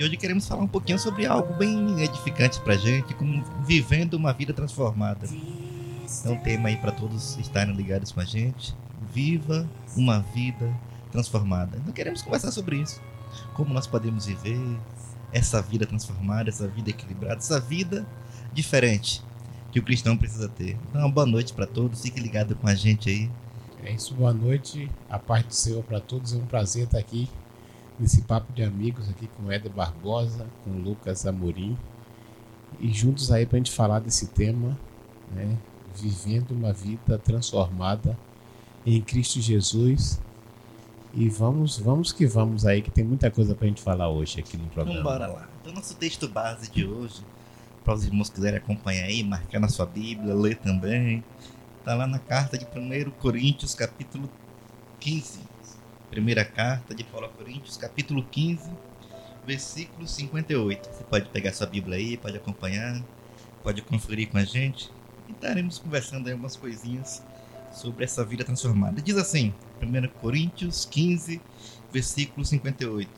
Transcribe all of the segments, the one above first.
E hoje queremos falar um pouquinho sobre algo bem edificante pra gente, como vivendo uma vida transformada. É um tema aí para todos estarem ligados com a gente. Viva uma vida transformada. Então queremos conversar sobre isso. Como nós podemos viver essa vida transformada, essa vida equilibrada, essa vida diferente que o cristão precisa ter. Então, boa noite para todos. Fique ligado com a gente aí. É isso, boa noite. A paz do Senhor para todos. É um prazer estar aqui nesse papo de amigos aqui com o Éder Barbosa, com Lucas Amorim. E juntos aí para a gente falar desse tema, né? Vivendo uma vida transformada em Cristo Jesus. E vamos, vamos que vamos aí, que tem muita coisa para a gente falar hoje aqui no programa. Então, bora lá. Então, nosso texto base de hoje, para os irmãos que quiserem acompanhar aí, marcar na sua Bíblia, ler também, está lá na carta de 1 Coríntios, capítulo 15. Primeira carta de Paulo a Coríntios, capítulo 15, versículo 58. Você pode pegar sua Bíblia aí, pode acompanhar, pode conferir com a gente. E estaremos conversando aí algumas coisinhas sobre essa vida transformada. Diz assim, 1 Coríntios 15, versículo 58.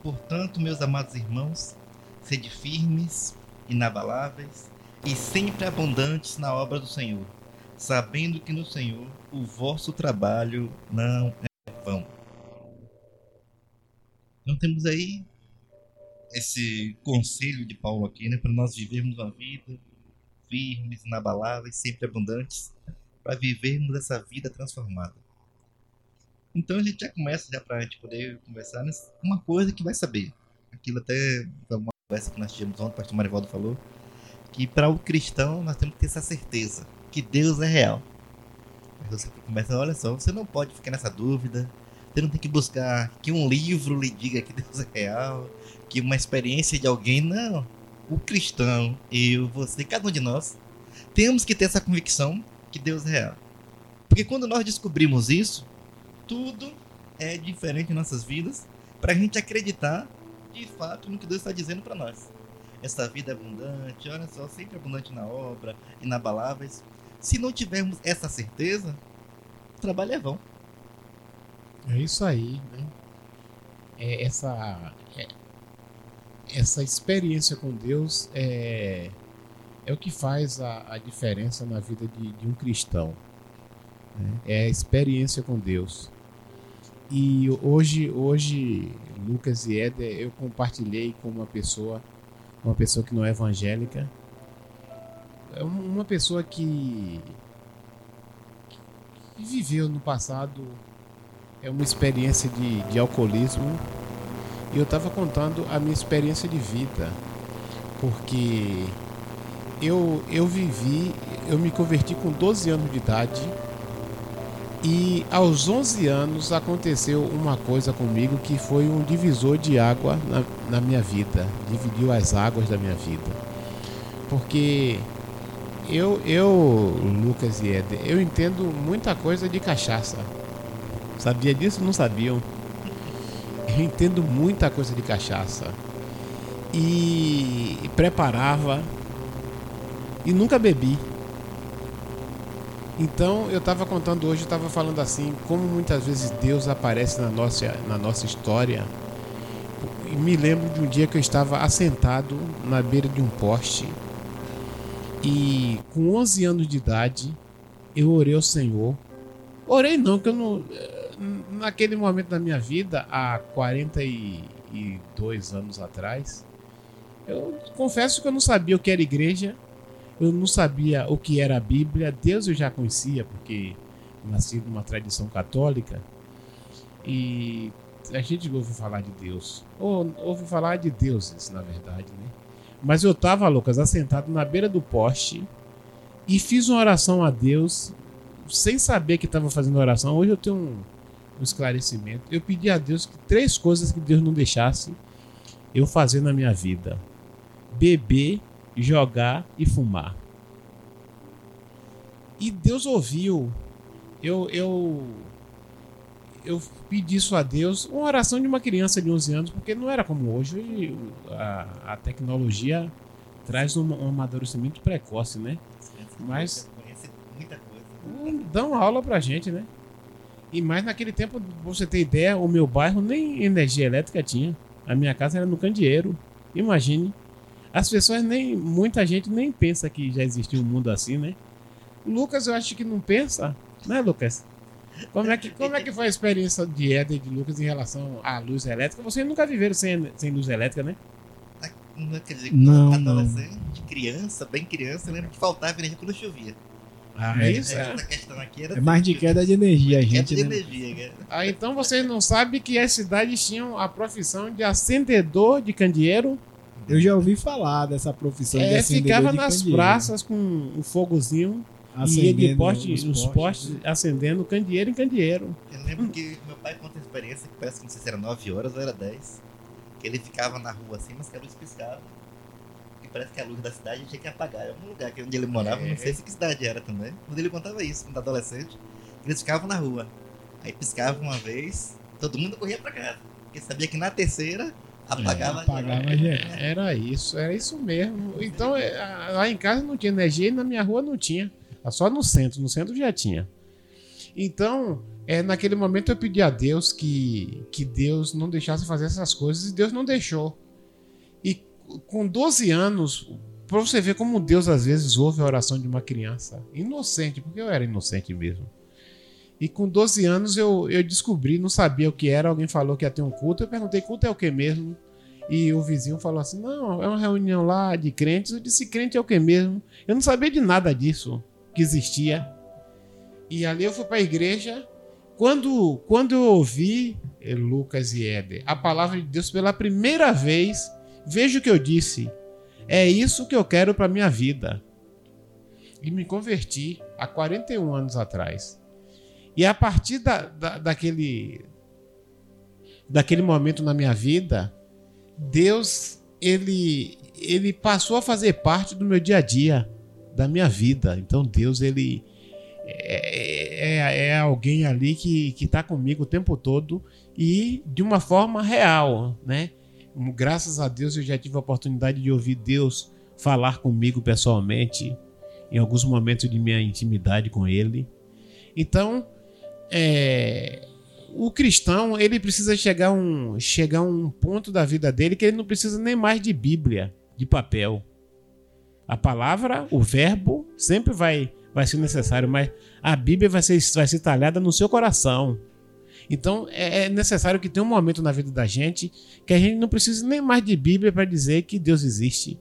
Portanto, meus amados irmãos, sede firmes, inabaláveis e sempre abundantes na obra do Senhor, sabendo que no Senhor o vosso trabalho não é vão. Então temos aí esse conselho de Paulo aqui, né, para nós vivermos uma vida firmes, inabaláveis, sempre abundantes, para vivermos essa vida transformada. Então a gente já começa já para a gente poder conversar nessa, uma coisa que vai saber. Aquilo até uma conversa que nós tivemos ontem, o pastor Marivaldo falou, que para o cristão nós temos que ter essa certeza que Deus é real. Aí você começa, olha só, você não pode ficar nessa dúvida, você não tem que buscar que um livro lhe diga que Deus é real, que uma experiência de alguém, não. O cristão, eu, você, cada um de nós, temos que ter essa convicção que Deus é real. Porque quando nós descobrimos isso, tudo é diferente em nossas vidas para a gente acreditar de fato no que Deus está dizendo para nós. Essa vida é abundante, olha só, sempre abundante na obra, inabaláveis. Se não tivermos essa certeza, o trabalho é vão. É isso aí, né? É essa, é, essa experiência com Deus é, é o que faz a, a diferença na vida de, de um cristão. Né? É a experiência com Deus. E hoje, hoje, Lucas e Éder, eu compartilhei com uma pessoa, uma pessoa que não é evangélica, é uma pessoa que, que viveu no passado é uma experiência de, de alcoolismo e eu estava contando a minha experiência de vida, porque eu, eu vivi, eu me converti com 12 anos de idade e aos 11 anos aconteceu uma coisa comigo que foi um divisor de água na, na minha vida, dividiu as águas da minha vida. Porque eu, eu, Lucas e Eder, eu entendo muita coisa de cachaça. Sabia disso? Não sabiam. Eu entendo muita coisa de cachaça. E preparava e nunca bebi. Então eu estava contando hoje, eu estava falando assim, como muitas vezes Deus aparece na nossa, na nossa história. E me lembro de um dia que eu estava assentado na beira de um poste e com 11 anos de idade eu orei ao Senhor. Orei não, que eu não naquele momento da minha vida, há 42 anos atrás, eu confesso que eu não sabia o que era igreja, eu não sabia o que era a Bíblia. Deus eu já conhecia, porque nasci numa tradição católica. E a gente ouve falar de Deus. Ou ouve falar de deuses, na verdade, né? Mas eu estava, Lucas, assentado na beira do poste e fiz uma oração a Deus sem saber que estava fazendo oração. Hoje eu tenho um, um esclarecimento. Eu pedi a Deus que três coisas que Deus não deixasse eu fazer na minha vida: beber, jogar e fumar. E Deus ouviu. Eu, eu, eu pedi isso a Deus, uma oração de uma criança de 11 anos, porque não era como hoje. hoje a, a tecnologia traz um, um amadurecimento precoce, né? Mas dão aula pra gente, né? E mais naquele tempo, pra você ter ideia, o meu bairro nem energia elétrica tinha. A minha casa era no Candeeiro. Imagine. As pessoas nem. Muita gente nem pensa que já existiu um mundo assim, né? O Lucas, eu acho que não pensa, né, Lucas? Como é que, como é que foi a experiência de Éder e de Lucas em relação à luz elétrica? Vocês nunca viveram sem, sem luz elétrica, né? Não, quer dizer, Não, adolescente, criança, bem criança, eu lembro que faltava energia quando chovia. Ah, É, isso é. É mais de queda de energia, a queda gente, de né? energia, cara. Ah, então vocês não sabem que as cidades tinham a profissão de acendedor de candeeiro. Eu já ouvi falar dessa profissão de É, acendedor ficava de nas candeeiro. praças com um fogozinho e ia de Acendendo poste, os os postes acendendo candeeiro em candeeiro. Eu lembro que meu pai conta a experiência que parece que não sei se era 9 horas ou era 10. Que ele ficava na rua assim, mas que a luz piscava. E parece que a luz da cidade tinha que apagar. Em algum lugar que onde ele morava, É. não sei se que cidade era também. Quando ele contava isso, quando adolescente, que eles ficavam na rua. Aí piscava uma vez, todo mundo corria pra casa. Porque sabia que na terceira apagava. Apagava geral. Era isso, era isso mesmo. Então, é, lá em casa não tinha energia e na minha rua não tinha. Só no centro, no centro já tinha. Então, é, naquele momento eu pedi a Deus que, que Deus não deixasse fazer essas coisas e Deus não deixou. Com 12 anos, pra você ver como Deus às vezes ouve a oração de uma criança inocente, porque eu era inocente mesmo. E com 12 anos eu, eu descobri, não sabia o que era, alguém falou que ia ter um culto, eu perguntei, culto é o que mesmo? E o vizinho falou assim: não, é uma reunião lá de crentes. Eu disse: crente é o que mesmo? Eu não sabia de nada disso que existia. E ali eu fui para a igreja. Quando, quando eu ouvi eh, Lucas e Éder, a palavra de Deus pela primeira vez, veja o que eu disse: é isso que eu quero para minha vida. E me converti há 41 anos atrás. E a partir da, da, daquele, daquele momento na minha vida, Deus ele ele passou a fazer parte do meu dia a dia, da minha vida. Então Deus ele é, é, é alguém ali que que está comigo o tempo todo e de uma forma real, né? Graças a Deus eu já tive a oportunidade de ouvir Deus falar comigo pessoalmente em alguns momentos de minha intimidade com Ele. Então, é, o cristão ele precisa chegar um chegar um ponto da vida dele que ele não precisa nem mais de Bíblia, de papel. A palavra, o verbo sempre vai vai ser necessário, mas a Bíblia vai ser vai ser talhada no seu coração. Então é é necessário que tenha um momento na vida da gente que a gente não precise nem mais de Bíblia para dizer que Deus existe,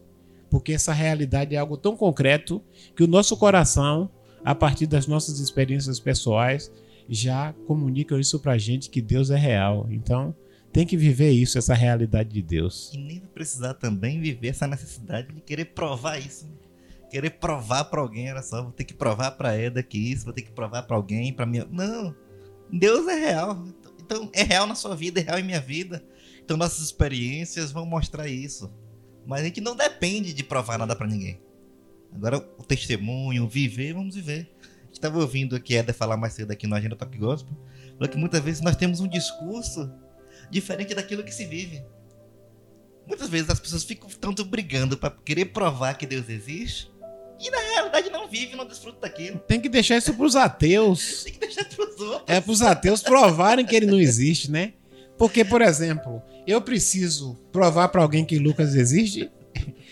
porque essa realidade é algo tão concreto que o nosso coração, a partir das nossas experiências pessoais, já comunicam isso pra gente que Deus é real. Então, tem que viver isso, essa realidade de Deus. E nem precisar também viver essa necessidade de querer provar isso. né? Querer provar pra alguém, olha só, vou ter que provar pra Eda que isso, vou ter que provar pra alguém, pra minha. Não! Deus é real. Então é real na sua vida, é real em minha vida. Então nossas experiências vão mostrar isso. Mas a gente não depende de provar nada pra ninguém. Agora o testemunho, viver, vamos viver. A gente tava ouvindo aqui Eda falar mais cedo aqui no Agenda Talk Gospel. Falou que muitas vezes nós temos um discurso diferente daquilo que se vive. Muitas vezes as pessoas ficam tanto brigando pra querer provar que Deus existe e na realidade não vive, não desfruta daquilo. Tem que deixar isso pros ateus. Tem que deixar pros outros. É pros ateus provarem que ele não existe, né? Porque, por exemplo, eu preciso provar pra alguém que Lucas existe.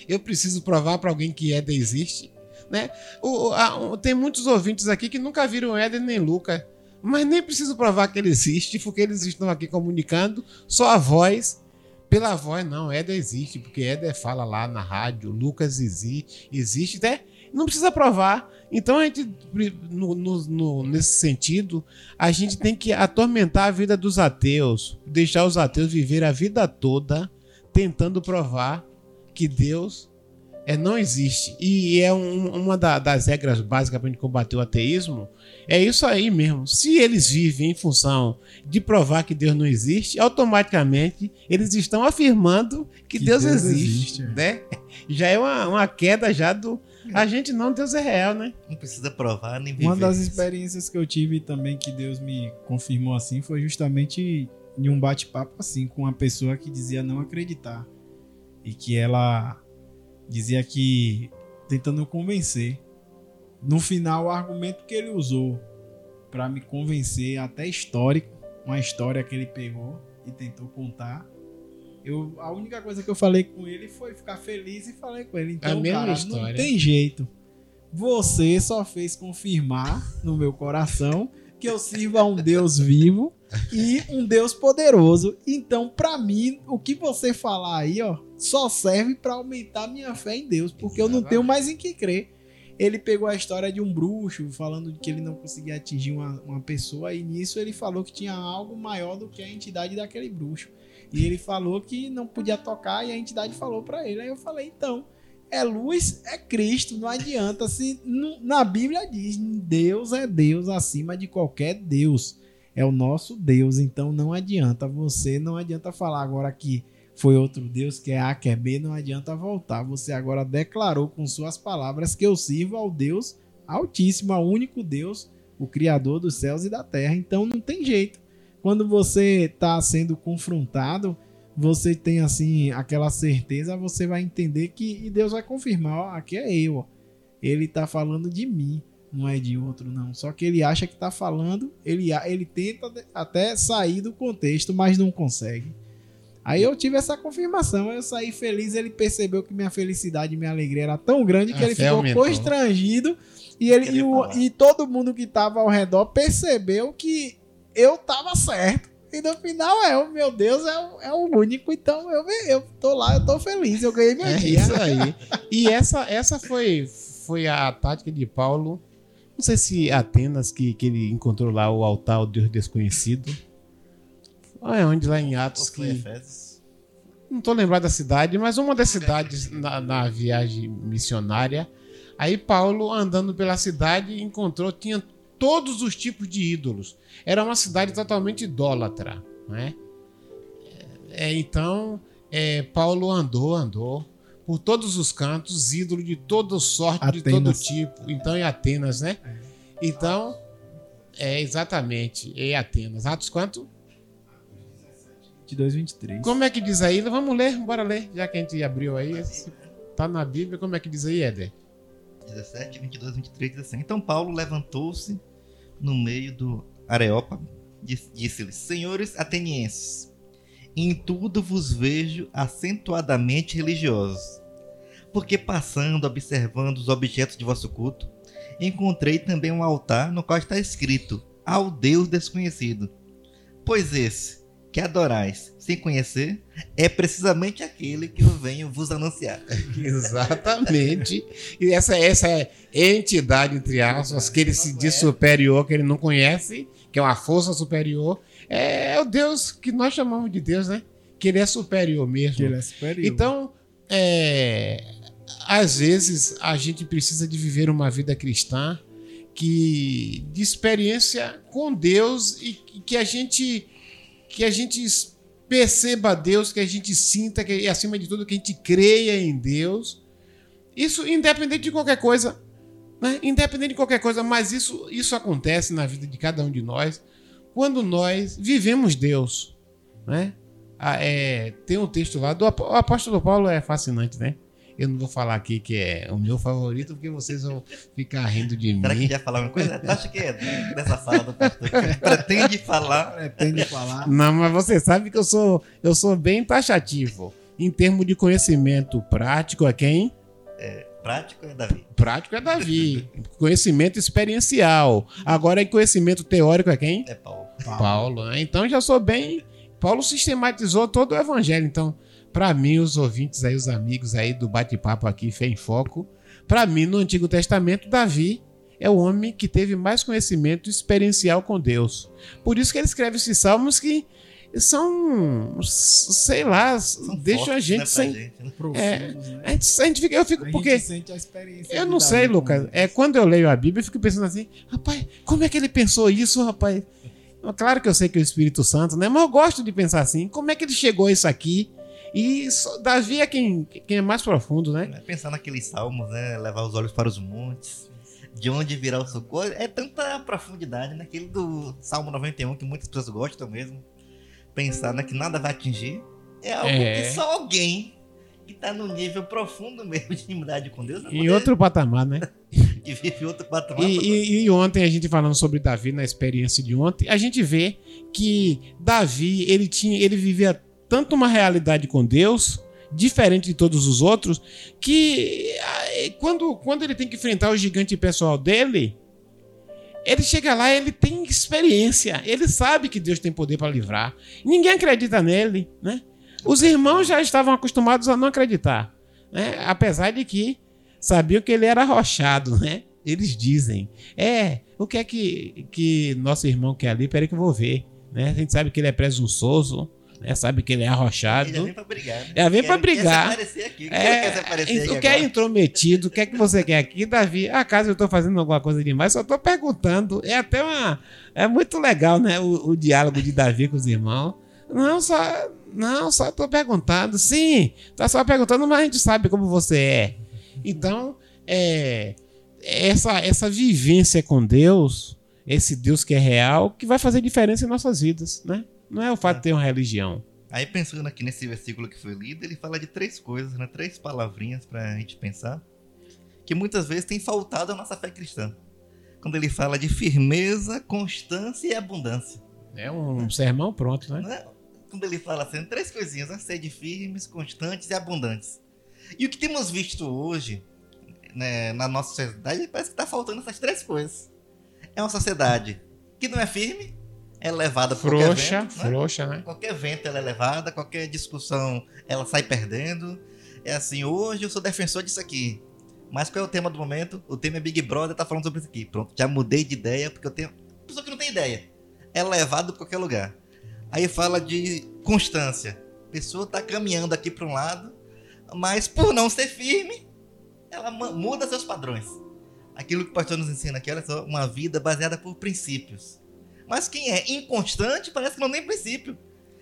Eu preciso provar pra alguém que Éder existe, né? O, a- o- tem muitos ouvintes aqui que nunca viram Éder nem Lucas, mas nem preciso provar que ele existe, porque eles estão aqui comunicando só a voz. Pela voz, não, Éder existe, porque Éder fala lá na rádio, Lucas existe, existe, né? Não precisa provar. Então a gente, no- no- nesse sentido, a gente tem que atormentar a vida dos ateus, deixar os ateus viver a vida toda tentando provar que Deus é, não existe. E é um- uma da- das regras básicas para a gente combater o ateísmo. É isso aí mesmo. Se eles vivem em função de provar que Deus não existe, automaticamente eles estão afirmando que, Que Deus, Deus existe, existe, né? Já é uma, uma queda já do. A gente não, Deus é real, né? Não precisa provar nem viver. Uma das experiências que eu tive também que Deus me confirmou assim foi justamente em um bate-papo assim com uma pessoa que dizia não acreditar e que ela dizia que tentando convencer. No final o argumento que ele usou para me convencer até histórico, uma história que ele pegou e tentou contar, Eu, a única coisa que eu falei com ele foi ficar feliz e falei com ele. Então, a mesma cara, história. não tem jeito. Você só fez confirmar no meu coração que eu sirvo a um Deus vivo e um Deus poderoso. Então, pra mim, o que você falar aí, ó, só serve pra aumentar minha fé em Deus, porque eu não tenho mais em que crer. Ele pegou a história de um bruxo, falando que ele não conseguia atingir uma, uma pessoa, e nisso ele falou que tinha algo maior do que a entidade daquele bruxo. E ele falou que não podia tocar, e a entidade falou pra ele. Aí eu falei, então, é luz, é Cristo, não adianta. Se na Bíblia diz, Deus é Deus acima de qualquer Deus. É o nosso Deus, então não adianta você, não adianta falar agora que foi outro Deus, que é A, que é B, não adianta voltar. Você agora declarou com suas palavras que eu sirvo ao Deus Altíssimo, ao único Deus, o Criador dos céus e da terra. Então não tem jeito. Quando você está sendo confrontado, você tem assim aquela certeza, você vai entender que e Deus vai confirmar, ó, aqui é eu, ó. Ele tá falando de mim, não é de outro não. Só que ele acha que tá falando, ele ele tenta até sair do contexto, mas não consegue. Aí eu tive essa confirmação, eu saí feliz, ele percebeu que minha felicidade e minha alegria era tão grande que A ele fé ficou aumentou. constrangido e ele Queria e, o- e todo mundo que tava ao redor percebeu que eu tava certo. E no final é, o meu Deus é o, é o único, então eu, eu tô lá, eu tô feliz, eu ganhei meu É dia. isso aí. E essa, essa foi, foi a tática de Paulo. Não sei se Atenas, que, que ele encontrou lá o altar ao Deus desconhecido. É onde lá em Atos que. Efésios? Não tô lembrado da cidade, mas uma das cidades na, na viagem missionária. Aí Paulo, andando pela cidade, encontrou, tinha todos os tipos de ídolos. Era uma cidade totalmente idólatra, né? É, então, é, Paulo andou, andou por todos os cantos, ídolo de toda sorte, de todo Atenas. tipo. Então, em Atenas, né? Então, é exatamente, em Atenas. Atos quanto? 22, 23. Como é que diz aí? Vamos ler, bora ler, já que a gente abriu aí. Tá na Bíblia, como é que diz aí, Éder? 17, 22, 23 diz assim. Então Paulo levantou-se no meio do Areópago, disse- disse-lhes: Senhores atenienses, em tudo vos vejo acentuadamente religiosos, porque passando, observando os objetos de vosso culto, encontrei também um altar no qual está escrito: Ao Deus desconhecido. Pois esse que adorais sem conhecer é precisamente aquele que eu venho vos anunciar. Exatamente. E essa, essa entidade, entre aspas, que ele se diz superior, que ele não conhece, que é uma força superior, é o Deus que nós chamamos de Deus, né? Que ele é superior mesmo. Que ele é superior. Então, é, às vezes a gente precisa de viver uma vida cristã que de experiência com Deus e que a gente que a gente perceba Deus, que a gente sinta que e acima de tudo que a gente creia em Deus. Isso independente de qualquer coisa, né? Independente de qualquer coisa, mas isso isso acontece na vida de cada um de nós quando nós vivemos Deus, né? Ah, é, tem um texto lá do apóstolo Paulo é fascinante, né? Eu não vou falar aqui que é o meu favorito, porque vocês vão ficar rindo de Será que mim. já falar uma coisa? Tu acha que é dessa fala do pastor? que Pretende falar. Pretende falar. Não, mas você sabe que eu sou, eu sou bem taxativo. Em termos de conhecimento prático, é quem? Prático é Davi. Prático é Davi. conhecimento experiencial. Agora, em conhecimento teórico, é quem? É Paulo. Paulo. né? Então já sou bem. Paulo sistematizou todo o evangelho. Então, para mim, os ouvintes aí, os amigos aí do bate-papo aqui, Fé em Foco, para mim, no Antigo Testamento, Davi é o homem que teve mais conhecimento experiencial com Deus. Por isso que ele escreve esses salmos que são, sei lá, São deixam a fortes, gente né, sem. gente, né? Profundos, né? A gente, a gente fica, eu fico, A gente porque sente a experiência. eu não sei, Lucas. É quando eu leio a Bíblia, eu fico pensando assim, rapaz, como é que ele pensou isso, rapaz? Claro que eu sei que é o Espírito Santo, né? Mas eu gosto de pensar assim, como é que ele chegou a isso aqui? E Davi é quem, quem é mais profundo, né? Né? Pensar naqueles salmos, né? Levar os olhos para os montes. De onde virá o socorro. É tanta profundidade, né? Aquele do Salmo 91 que muitas pessoas gostam mesmo. Pensar né, que nada vai atingir. É algo É. que só alguém que tá no nível profundo mesmo de intimidade com Deus. vai Em outro patamar, né? Que vive outro patamar. E, e- e ontem a gente falando sobre Davi na experiência de ontem, a gente vê que Davi ele tinha, ele vivia tanto uma realidade com Deus, diferente de todos os outros, que ah, quando, quando ele tem que enfrentar o gigante pessoal dele, ele chega lá, ele tem experiência, ele sabe que Deus tem poder para livrar. Ninguém acredita nele, né? Os irmãos já estavam acostumados a não acreditar, né? Apesar de que sabiam que ele era arrochado, né? Eles dizem, é, o que é que, que nosso irmão quer ali? Peraí que eu vou ver, né? A gente sabe que ele é presunçoso, né? sabe que ele é arrochado. Ele já vem pra brigar. Né? Já vem pra brigar. Quer se aqui. É, quer aparecer o que é intrometido, o que é que você quer aqui, Davi? Acaso eu tô fazendo alguma coisa demais? Só tô perguntando. É até uma. É muito legal, né? O, o diálogo de Davi com os irmãos. Não, só. Não, só tô perguntando. Sim, tá só perguntando, mas a gente sabe como você é. Então, é, essa, essa vivência com Deus, esse Deus que é real, que vai fazer diferença em nossas vidas, né? Não é o fato de ter uma religião. Aí pensando aqui nesse versículo que foi lido, ele fala de três coisas, né? Três palavrinhas pra gente pensar, que muitas vezes tem faltado a nossa fé cristã. Quando ele fala de firmeza, constância e abundância. É um sermão pronto, né? né? Quando ele fala assim, três coisinhas, né? Sede firmes, constantes e abundantes. E o que temos visto hoje né, na nossa sociedade, parece que está faltando essas três coisas. É uma sociedade que não é firme, é levada por frouxa, vento, frouxa, né? Qualquer vento ela é levada, qualquer discussão ela sai perdendo. É assim, hoje eu sou defensor disso aqui. Mas qual é o tema do momento? O tema é Big Brother, tá falando sobre isso aqui. Pronto, já mudei de ideia, porque eu tenho. Pessoa que não tem ideia. É levado para qualquer lugar. Aí fala de constância. A pessoa tá caminhando aqui para um lado, mas por não ser firme, ela muda seus padrões. Aquilo que o pastor nos ensina aqui, olha só, uma vida baseada por princípios. Mas quem é inconstante parece que não tem princípio.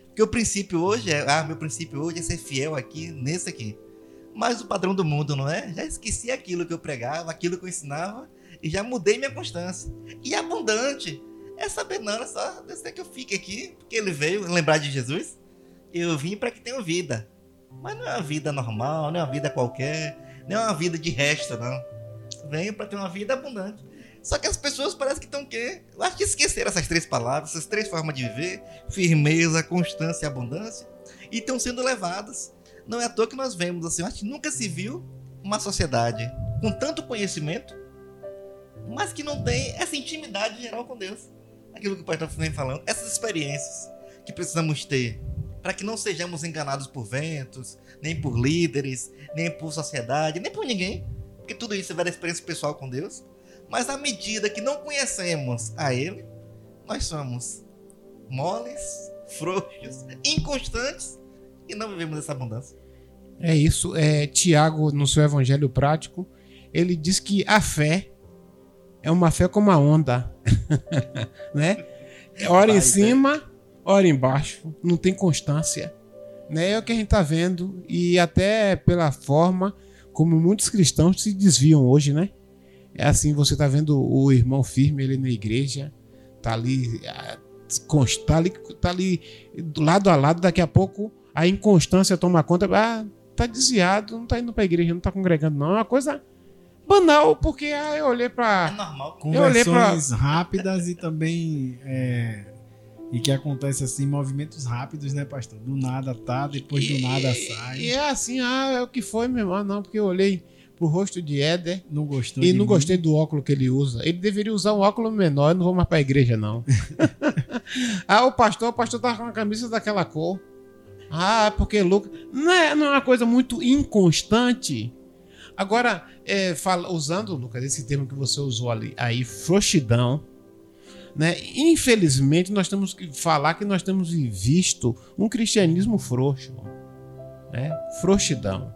Porque o princípio hoje é, ah, meu princípio hoje é ser fiel aqui, nesse aqui. Mas o padrão do mundo, não é? Já esqueci aquilo que eu pregava, aquilo que eu ensinava, e já mudei minha constância. E abundante. É saber, não, é só deixar que eu fique aqui, porque ele veio lembrar de Jesus. Eu vim para que tenha vida. Mas não é uma vida normal, não é uma vida qualquer, não é uma vida de resto, não. Venho para ter uma vida abundante. Só que as pessoas parecem que estão quê? Eu acho que esqueceram essas três palavras, essas três formas de viver: firmeza, constância e abundância, e estão sendo levadas. Não é à toa que nós vemos assim, acho que nunca se viu uma sociedade com tanto conhecimento, mas que não tem essa intimidade geral com Deus. Aquilo que o pastor vem falando, essas experiências que precisamos ter para que não sejamos enganados por ventos, nem por líderes, nem por sociedade, nem por ninguém, porque tudo isso vai da experiência pessoal com Deus. Mas à medida que não conhecemos a Ele, nós somos moles, frouxos, inconstantes e não vivemos essa abundância. É isso. É, Tiago, no seu Evangelho Prático, ele diz que a fé é uma fé como a onda, né? Ora em cima, ora embaixo, não tem constância. Né? É o que a gente está vendo e até pela forma como muitos cristãos se desviam hoje, né? É assim, você tá vendo o irmão firme ele na igreja, tá ali, ah, tá ali, tá ali lado a lado, daqui a pouco a inconstância toma conta, ah, tá desviado, não tá indo pra igreja, não tá congregando, não. É uma coisa banal, porque ah, eu olhei pra. É normal. Conversões pra... rápidas e também. É, e que acontece assim, movimentos rápidos, né, pastor? Do nada tá, depois e, do nada sai. E é assim, ah, é o que foi, meu irmão, não, porque eu olhei pro rosto de Éder. Não gostou E não mim. gostei do óculos que ele usa. Ele deveria usar um óculos menor, eu não vou mais pra igreja, não. ah, o pastor, o pastor tá com a camisa daquela cor. Ah, porque Lucas. Não é, não é uma coisa muito inconstante. Agora, é, fala, usando, Lucas, esse termo que você usou ali, aí, frouxidão. Né? Infelizmente, nós temos que falar que nós temos visto um cristianismo frouxo. Né? Frouxidão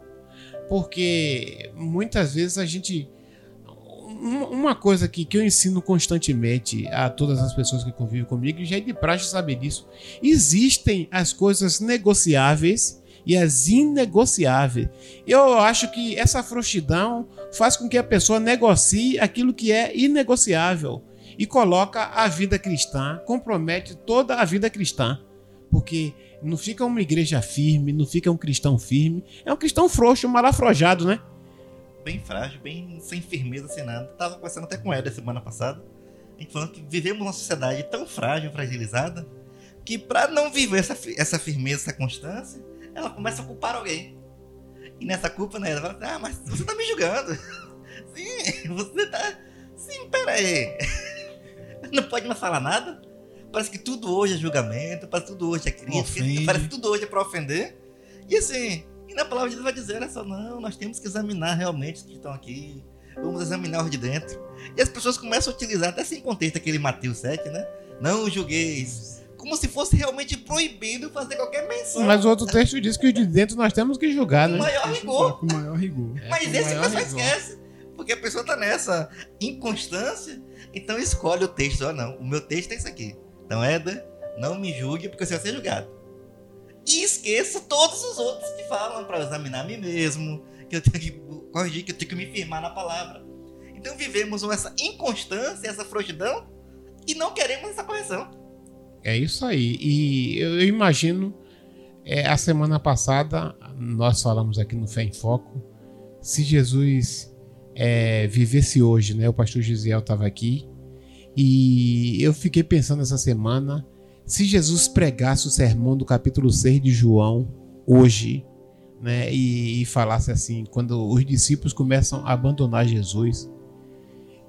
porque muitas vezes a gente. Uma coisa que, que eu ensino constantemente a todas as pessoas que convivem comigo, e já é de praxe saber disso. Existem as coisas negociáveis e as inegociáveis. Eu acho que essa frouxidão faz com que a pessoa negocie aquilo que é inegociável e coloca a vida cristã, compromete toda a vida cristã. Porque não fica uma igreja firme, não fica um cristão firme. É um cristão frouxo, mal afrojado, né? Bem frágil, bem sem firmeza, sem nada. Tava conversando até com Eder semana passada. A gente falando que vivemos uma sociedade tão frágil, fragilizada, que para não viver essa, essa firmeza, essa constância, ela começa a culpar alguém. E nessa culpa, né, ela fala assim, ah, mas você tá me julgando. Sim, você tá... Sim, pera aí. Não pode mais falar nada? Parece que tudo hoje é julgamento, parece que tudo hoje é crítica, Ofende. parece que tudo hoje é pra ofender. E assim, e na palavra de Deus vai dizer, olha só, não, nós temos que examinar realmente os que estão aqui. Vamos examinar os de dentro. E as pessoas começam a utilizar, até sem contexto, aquele Mateus 7, né? Não julgueis. Como se fosse realmente proibido fazer qualquer menção. Mas o outro texto diz que o de dentro nós temos que julgar, com né? maior rigor. Com o maior rigor. É, Mas com esse pessoal rigor. esquece. Porque a pessoa tá nessa inconstância, então escolhe o texto. Ó, não, o meu texto é isso aqui. Então, Éder, não me julgue porque você vai ser julgado. E esqueça todos os outros que falam para examinar a mim mesmo, que eu tenho que corrigir, que eu tenho que me firmar na palavra. Então vivemos essa inconstância, essa frouxidão e não queremos essa correção. É isso aí. E eu, eu imagino, é, a semana passada, nós falamos aqui no Fé em Foco, se Jesus é, vivesse hoje, né? O pastor Gisiel estava aqui. E eu fiquei pensando essa semana, se Jesus pregasse o sermão do capítulo 6 de João hoje, né? E, e falasse assim, quando os discípulos começam a abandonar Jesus.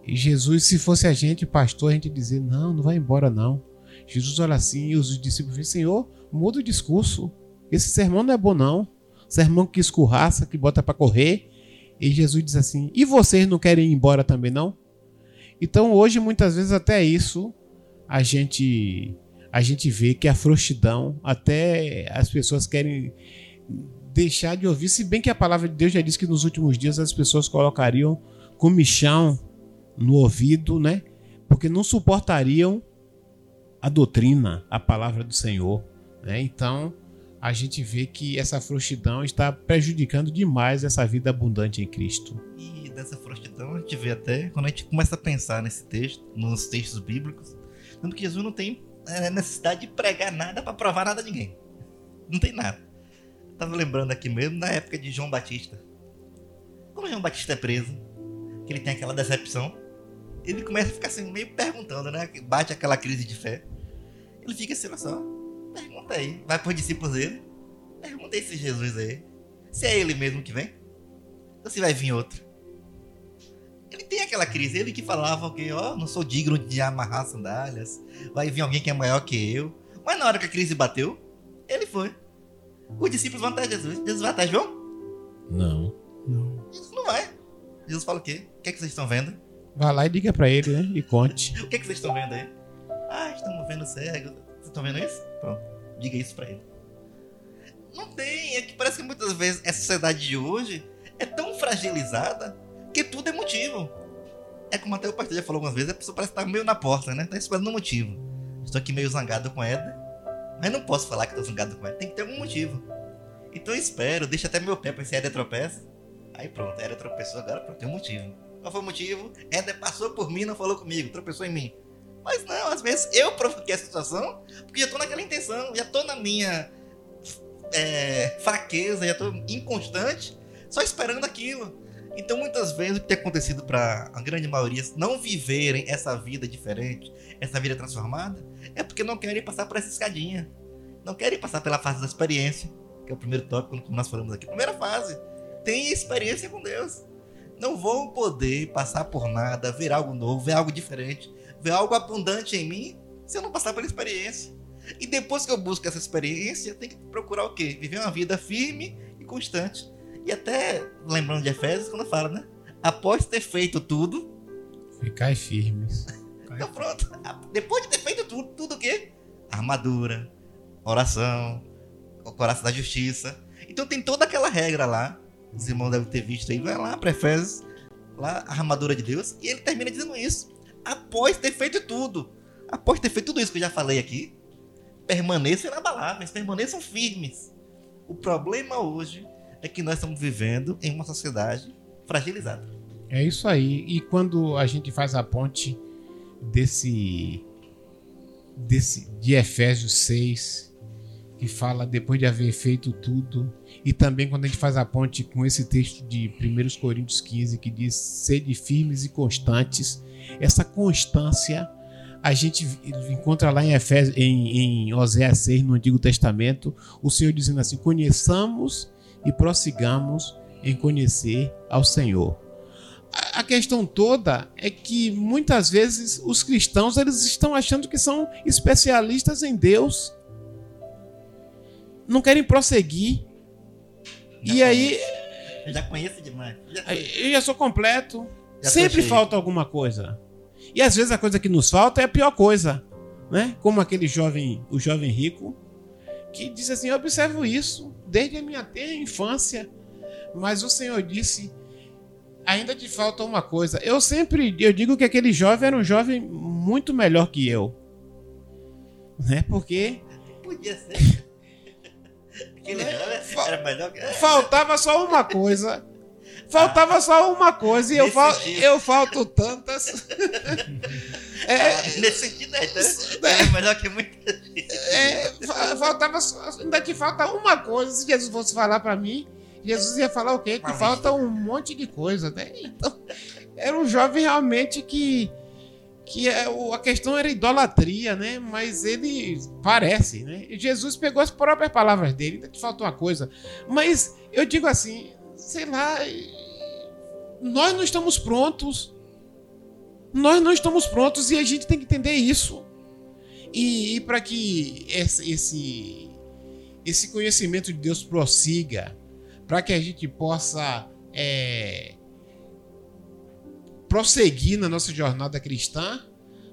E Jesus, se fosse a gente, pastor, a gente dizer, não, não vai embora não. Jesus olha assim e os discípulos dizem, Senhor, muda o discurso. Esse sermão não é bom não. Sermão que escorraça, que bota para correr. E Jesus diz assim, e vocês não querem ir embora também não? Então hoje, muitas vezes, até isso, a gente, a gente vê que a frouxidão, até as pessoas querem deixar de ouvir, se bem que a palavra de Deus já diz que nos últimos dias as pessoas colocariam comichão no ouvido, né? Porque não suportariam a doutrina, a palavra do Senhor, né? Então, a gente vê que essa frouxidão está prejudicando demais essa vida abundante em Cristo. E dessa frouxidão a gente vê até quando a gente começa a pensar nesse texto, nos textos bíblicos, tanto que Jesus não tem é, necessidade de pregar nada para provar nada a ninguém. Não tem nada. Tava lembrando aqui mesmo na época de João Batista. Quando João Batista é preso, que ele tem aquela decepção, ele começa a ficar assim, meio perguntando, né? Bate aquela crise de fé. Ele fica assim, olha só, pergunta aí. Vai pros discípulos dele. Pergunta aí se Jesus é ele. Se é ele mesmo que vem. Ou se vai vir outro. Ele tem aquela crise, ele que falava que, ó, não sou digno de amarrar sandálias, vai vir alguém que é maior que eu. Mas na hora que a crise bateu, ele foi. Os discípulos vão até Jesus. Jesus vai até João? Não. Não. Jesus não vai. Jesus fala o quê? O que, é que vocês estão vendo? Vai lá e diga para ele, né? E conte. O que, é que vocês estão vendo aí? Ah, estamos vendo cego. Vocês estão vendo isso? Pronto. Diga isso pra ele. Não tem. É que parece que muitas vezes essa sociedade de hoje é tão fragilizada que tudo é motivo. É como até o pastor já falou algumas vezes, a pessoa parece estar meio na porta, né? Tá esperando um motivo. Estou aqui meio zangado com Eda, mas não posso falar que estou zangado com ela. Tem que ter algum motivo. Então eu espero, deixa até meu pé pra se Eda tropeça. Aí pronto, Eda tropeçou agora, pronto, tem um motivo. Qual foi o motivo? Eda passou por mim, não falou comigo, tropeçou em mim. Mas não, às vezes eu provoquei a situação porque já tô naquela intenção, já tô na minha é, fraqueza, já tô inconstante, só esperando aquilo. Então, muitas vezes, o que tem acontecido para a grande maioria não viverem essa vida diferente, essa vida transformada, é porque não querem passar por essa escadinha. Não querem passar pela fase da experiência, que é o primeiro tópico que nós falamos aqui. Primeira fase, tem experiência com Deus. Não vão poder passar por nada, ver algo novo, ver algo diferente, ver algo abundante em mim, se eu não passar pela experiência. E depois que eu busco essa experiência, eu tenho que procurar o quê? Viver uma vida firme e constante. E até lembrando de Efésios, quando fala, né? Após ter feito tudo, Ficai firmes. então pronto. Depois de ter feito tudo, tudo o quê? Armadura, oração, o coração da justiça. Então tem toda aquela regra lá. Os irmãos devem ter visto aí. Vai lá para Efésios, lá a armadura de Deus. E ele termina dizendo isso. Após ter feito tudo. Após ter feito tudo isso que eu já falei aqui. Permaneçam inabaláveis, permaneçam firmes. O problema hoje é que nós estamos vivendo em uma sociedade fragilizada. É isso aí. E quando a gente faz a ponte desse, desse de Efésios 6, que fala depois de haver feito tudo, e também quando a gente faz a ponte com esse texto de 1 Coríntios 15, que diz: sede firmes e constantes. Essa constância a gente encontra lá em, Efésio, em, em Oséias 6, no Antigo Testamento, o Senhor dizendo assim: conheçamos e prossigamos em conhecer ao Senhor. A questão toda é que muitas vezes os cristãos eles estão achando que são especialistas em Deus, não querem prosseguir. Já e aí. Eu já conheço demais. Já Eu já sou completo. Já Sempre falta alguma coisa. E às vezes a coisa que nos falta é a pior coisa, né? Como aquele jovem, o jovem rico, que diz assim: Eu observo isso desde a minha tenra infância, mas o Senhor disse: Ainda te falta uma coisa. Eu sempre eu digo que aquele jovem era um jovem muito melhor que eu, né? Porque Podia ser. Aquele Né? jovem era melhor que. faltava só uma coisa. Faltava só uma coisa e eu, fal, sentido. eu falto tantas. É, Ah, Nesse sentido, é, então, era melhor que muita gente. É, fa- faltava ainda te falta uma coisa. Se Jesus fosse falar pra mim, Jesus ia falar o quê? Que falta um monte de coisa, né? Então, era um jovem realmente que que é, a questão era idolatria, né? Mas ele parece, né? E Jesus pegou as próprias palavras dele, ainda te falta uma coisa. Mas eu digo assim, sei lá, nós não estamos prontos. Nós não estamos prontos e a gente tem que entender isso. E, e para que esse, esse, esse conhecimento de Deus prossiga, para que a gente possa é, prosseguir na nossa jornada cristã,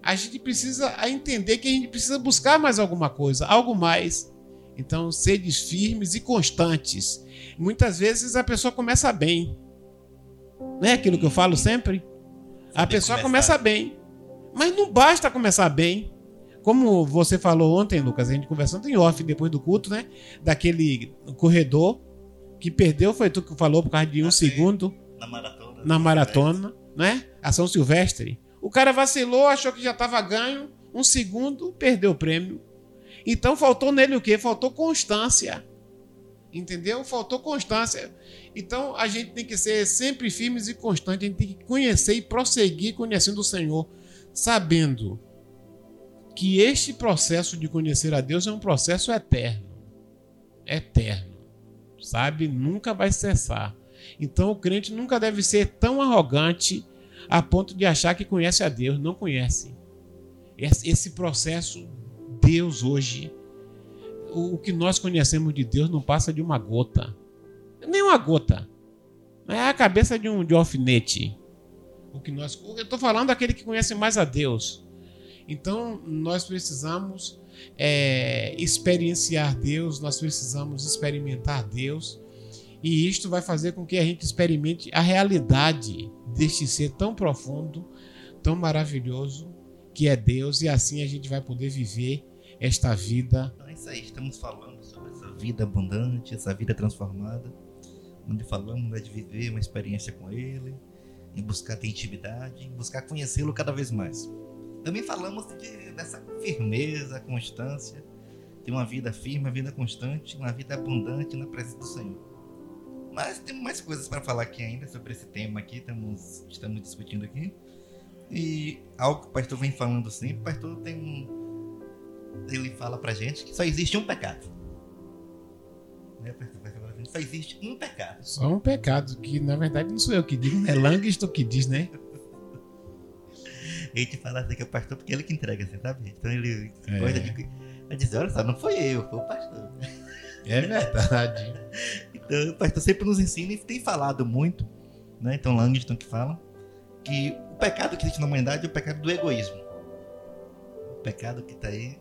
a gente precisa entender que a gente precisa buscar mais alguma coisa, algo mais. Então, sedes firmes e constantes. Muitas vezes a pessoa começa bem. Não é aquilo que eu falo sempre? A pessoa começa bem. Mas não basta começar bem. Como você falou ontem, Lucas, a gente conversando em off depois do culto, né? Daquele corredor que perdeu, foi tu que falou por causa de um Ah, segundo Na maratona. na maratona, né? A São Silvestre. O cara vacilou, achou que já estava ganho, um segundo, perdeu o prêmio. Então faltou nele o quê? Faltou constância. Entendeu? Faltou constância. Então a gente tem que ser sempre firmes e constantes, a gente tem que conhecer e prosseguir conhecendo o Senhor, sabendo que este processo de conhecer a Deus é um processo eterno. Eterno. Sabe? Nunca vai cessar. Então o crente nunca deve ser tão arrogante a ponto de achar que conhece a Deus. Não conhece. Esse processo, Deus hoje, o o que nós conhecemos de Deus não passa de uma gota. Nem uma gota. É a cabeça de um, de um alfinete. O que nós, eu estou falando daquele que conhece mais a Deus. Então nós precisamos é, experienciar Deus, nós precisamos experimentar Deus. E isto vai fazer com que a gente experimente a realidade deste ser tão profundo, tão maravilhoso que é Deus, e assim a gente vai poder viver esta vida. Então é isso aí, estamos falando sobre essa vida abundante, essa vida transformada, onde falamos né, de viver uma experiência com Ele, em buscar ter intimidade, em buscar conhecê-lo cada vez mais. Também falamos de, dessa firmeza, constância, de uma vida firme, uma vida constante, uma vida abundante na presença do Senhor. Mas temos mais coisas para falar aqui ainda sobre esse tema aqui, estamos, estamos discutindo aqui. E algo que o pastor vem falando sempre, o pastor tem um, ele fala pra gente que só existe um pecado. Né, pastor? Só existe um pecado. Só um pecado, que na verdade não sou eu que digo, é Langston que diz, né? A gente fala assim que é o pastor porque ele que entrega, assim, sabe? Então ele É. gosta de. Vai dizer, olha só, não foi eu, foi o pastor. É verdade. Então o pastor sempre nos ensina e tem falado muito, né? Então Langston que fala que o pecado que existe na humanidade é o pecado do egoísmo. O pecado que tá aí.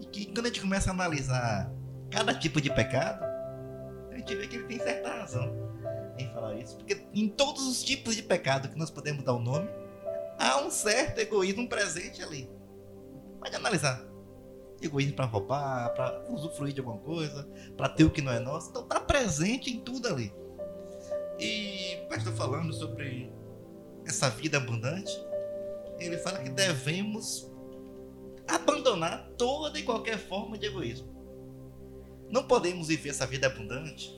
E que quando a gente começa a analisar cada tipo de pecado, a gente vê que ele tem certa razão em falar isso. Porque em todos os tipos de pecado que nós podemos dar o nome, há um certo egoísmo presente ali. Pode analisar. Egoísmo para roubar, para usufruir de alguma coisa, para ter o que não é nosso. Então tá presente em tudo ali. E o pastor falando sobre essa vida abundante, ele fala que devemos abandonar toda e qualquer forma de egoísmo. Não podemos viver essa vida abundante,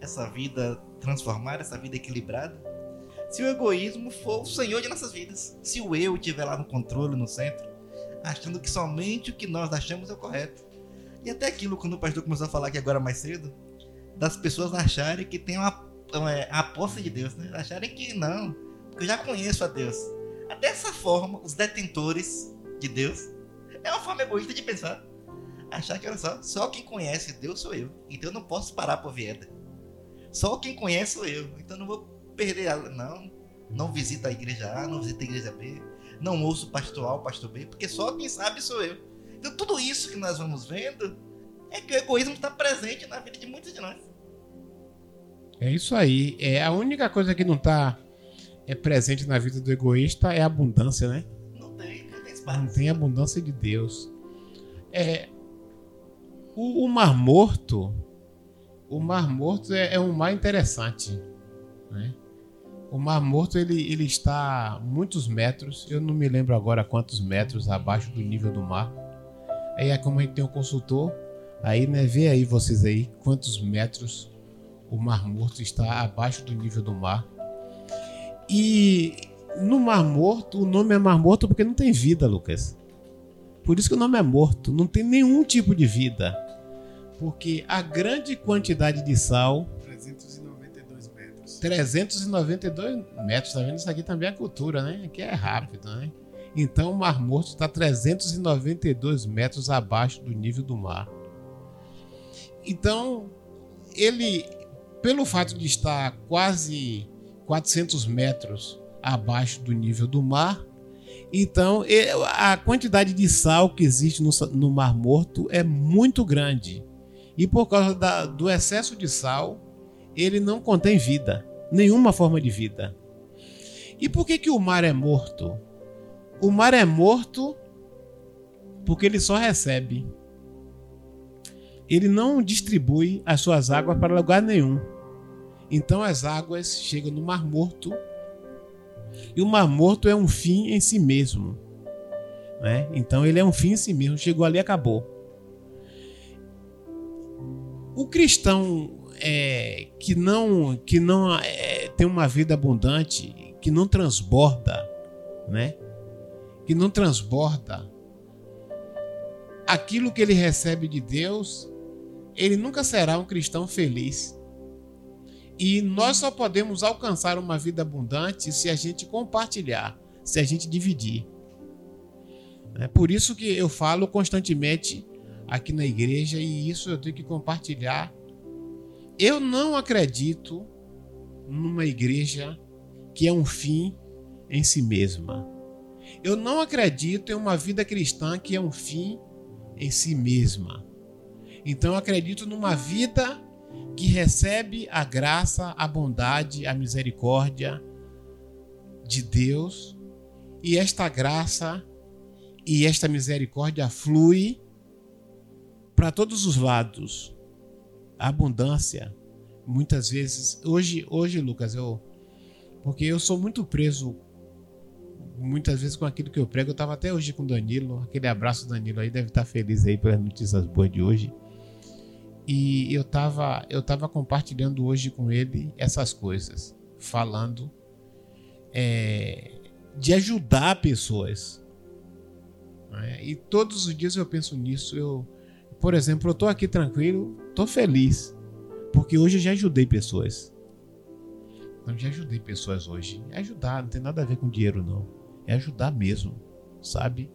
essa vida transformada, essa vida equilibrada, se o egoísmo for o senhor de nossas vidas. Se o eu estiver lá no controle, no centro, achando que somente o que nós achamos é o correto. E até aquilo, quando o pastor começou a falar aqui agora mais cedo, das pessoas acharem que tem uma, uma a posse de Deus, né? Acharem que não, porque eu já conheço a Deus. Dessa forma, os detentores de Deus é uma forma egoísta de pensar. Achar que, olha só, só quem conhece Deus sou eu. Então eu não posso parar por vieda. Só quem conhece sou eu. Então eu não vou perder a. Não. Não visita a igreja A, não visita a igreja B. Não ouço o pastor A, o pastor B, porque só quem sabe sou eu. Então tudo isso que nós vamos vendo é que o egoísmo está presente na vida de muitos de nós. É isso aí. É a única coisa que não está é presente na vida do egoísta é a abundância, né? Não tem, não tem espaço. Não tem abundância de Deus. É o, o Mar Morto. O Mar Morto é, é um mar interessante, né? O Mar Morto ele, ele está muitos metros, eu não me lembro agora quantos metros abaixo do nível do mar. Aí é como a gente tem um consultor, aí né, vê aí vocês aí quantos metros o Mar Morto está abaixo do nível do mar. E no Mar Morto, o nome é Mar Morto porque não tem vida, Lucas. Por isso que o nome é morto, não tem nenhum tipo de vida. Porque a grande quantidade de sal 392 metros, tá vendo? Isso aqui também é cultura, né? Aqui é rápido, né? Então o Mar Morto está 392 metros abaixo do nível do mar. Então, ele, pelo fato de estar quase 400 metros abaixo do nível do mar, então a quantidade de sal que existe no, Mar Morto é muito grande. E por causa da, do excesso de sal, ele não contém vida, nenhuma forma de vida. E por que, que o mar é morto? O mar é morto porque ele só recebe. Ele não distribui as suas águas para lugar nenhum. Então as águas chegam no Mar Morto e o Mar Morto é um fim em si mesmo. Né? Então ele é um fim em si mesmo. Chegou ali acabou. O cristão é, que não que não é, tem uma vida abundante, que não transborda, né? Que não transborda aquilo que ele recebe de Deus, ele nunca será um cristão feliz. E nós só podemos alcançar uma vida abundante se a gente compartilhar, se a gente dividir. É por isso que eu falo constantemente aqui na igreja e isso eu tenho que compartilhar eu não acredito numa igreja que é um fim em si mesma. Eu não acredito em uma vida cristã que é um fim em si mesma. Então eu acredito numa vida que recebe a graça, a bondade, a misericórdia de Deus, e esta graça e esta misericórdia flui para todos os lados abundância. Muitas vezes, hoje, hoje, Lucas, eu porque eu sou muito preso muitas vezes com aquilo que eu prego. Eu estava até hoje com o Danilo, aquele abraço Danilo aí deve estar feliz aí pelas notícias boas de hoje. E eu estava eu tava compartilhando hoje com ele essas coisas, falando é, de ajudar pessoas. Né? E todos os dias eu penso nisso. Eu, por exemplo, eu estou aqui tranquilo, Tô feliz. Porque hoje eu já ajudei pessoas. Eu já ajudei pessoas hoje. É ajudar, não tem nada a ver com dinheiro, não. É ajudar mesmo, sabe?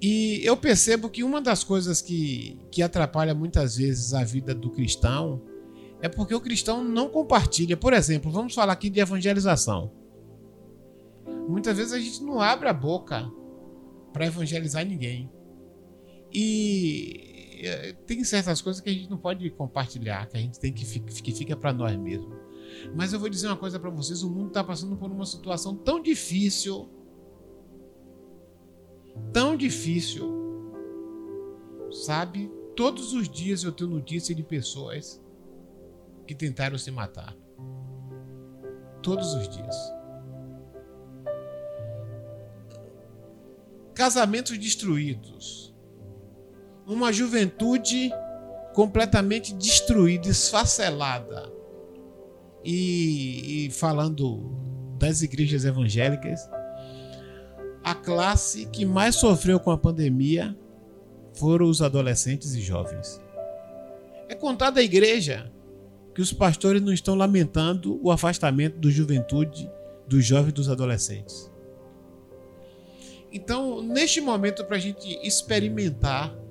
E eu percebo que uma das coisas que, que atrapalha muitas vezes a vida do cristão é porque o cristão não compartilha. Por exemplo, vamos falar aqui de evangelização. Muitas vezes a gente não abre a boca para evangelizar ninguém. E tem certas coisas que a gente não pode compartilhar, que a gente tem que, que fica para nós mesmos. Mas eu vou dizer uma coisa para vocês: o mundo está passando por uma situação tão difícil, tão difícil, sabe? Todos os dias eu tenho notícia de pessoas que tentaram se matar. Todos os dias. Casamentos destruídos uma juventude completamente destruída, esfacelada. E, e falando das igrejas evangélicas, a, classe que mais sofreu com a pandemia foram os adolescentes e jovens. É contado à igreja que os pastores não estão lamentando o afastamento da juventude, dos jovens e dos adolescentes. Então, neste momento, para a gente experimentar a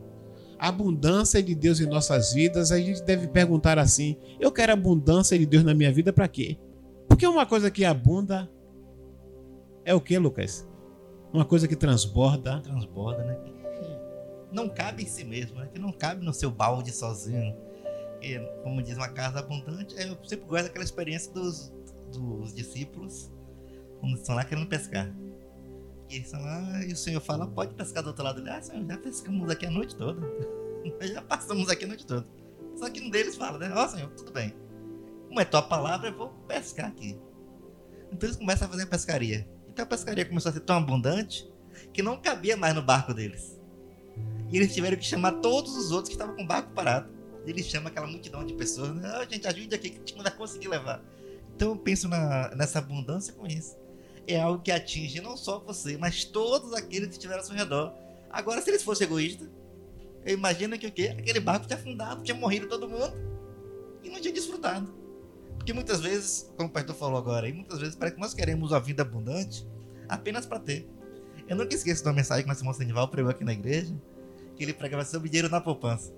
abundância de Deus em nossas vidas, a gente deve perguntar assim: eu quero abundância de Deus na minha vida para quê? Porque uma coisa que abunda é o que, Lucas? Uma coisa que transborda. Transborda, né? Não cabe em si mesmo, né? Que não cabe no seu balde sozinho. E, como diz uma casa abundante, eu sempre gosto daquela experiência dos, dos discípulos quando estão lá querendo pescar. Lá e o Senhor fala, pode pescar do outro lado. Ele, ah, Senhor, já pescamos aqui a noite toda. já passamos aqui a noite toda. Só que um deles fala, né? Ó, oh, Senhor, tudo bem. Como é tua palavra, eu vou pescar aqui. Então eles começam a fazer a pescaria. Então a pescaria começou a ser tão abundante que não cabia mais no barco deles. E eles tiveram que chamar todos os outros que estavam com o barco parado. Eles chamam aquela multidão de pessoas. Oh, gente, ajude aqui que a gente não vai conseguir levar. Então eu penso na, nessa abundância com isso. É algo que atinge não só você, mas todos aqueles que estiveram ao seu redor. Agora, se eles fossem egoístas, eu imagino que o quê? Aquele barco tinha afundado, tinha morrido todo mundo e não tinha desfrutado. Porque muitas vezes, como o pastor falou agora, e muitas vezes parece que nós queremos uma vida abundante apenas para ter. Eu nunca esqueço de uma mensagem que nosso irmão pregou aqui na igreja, que ele pregava sobre dinheiro na poupança.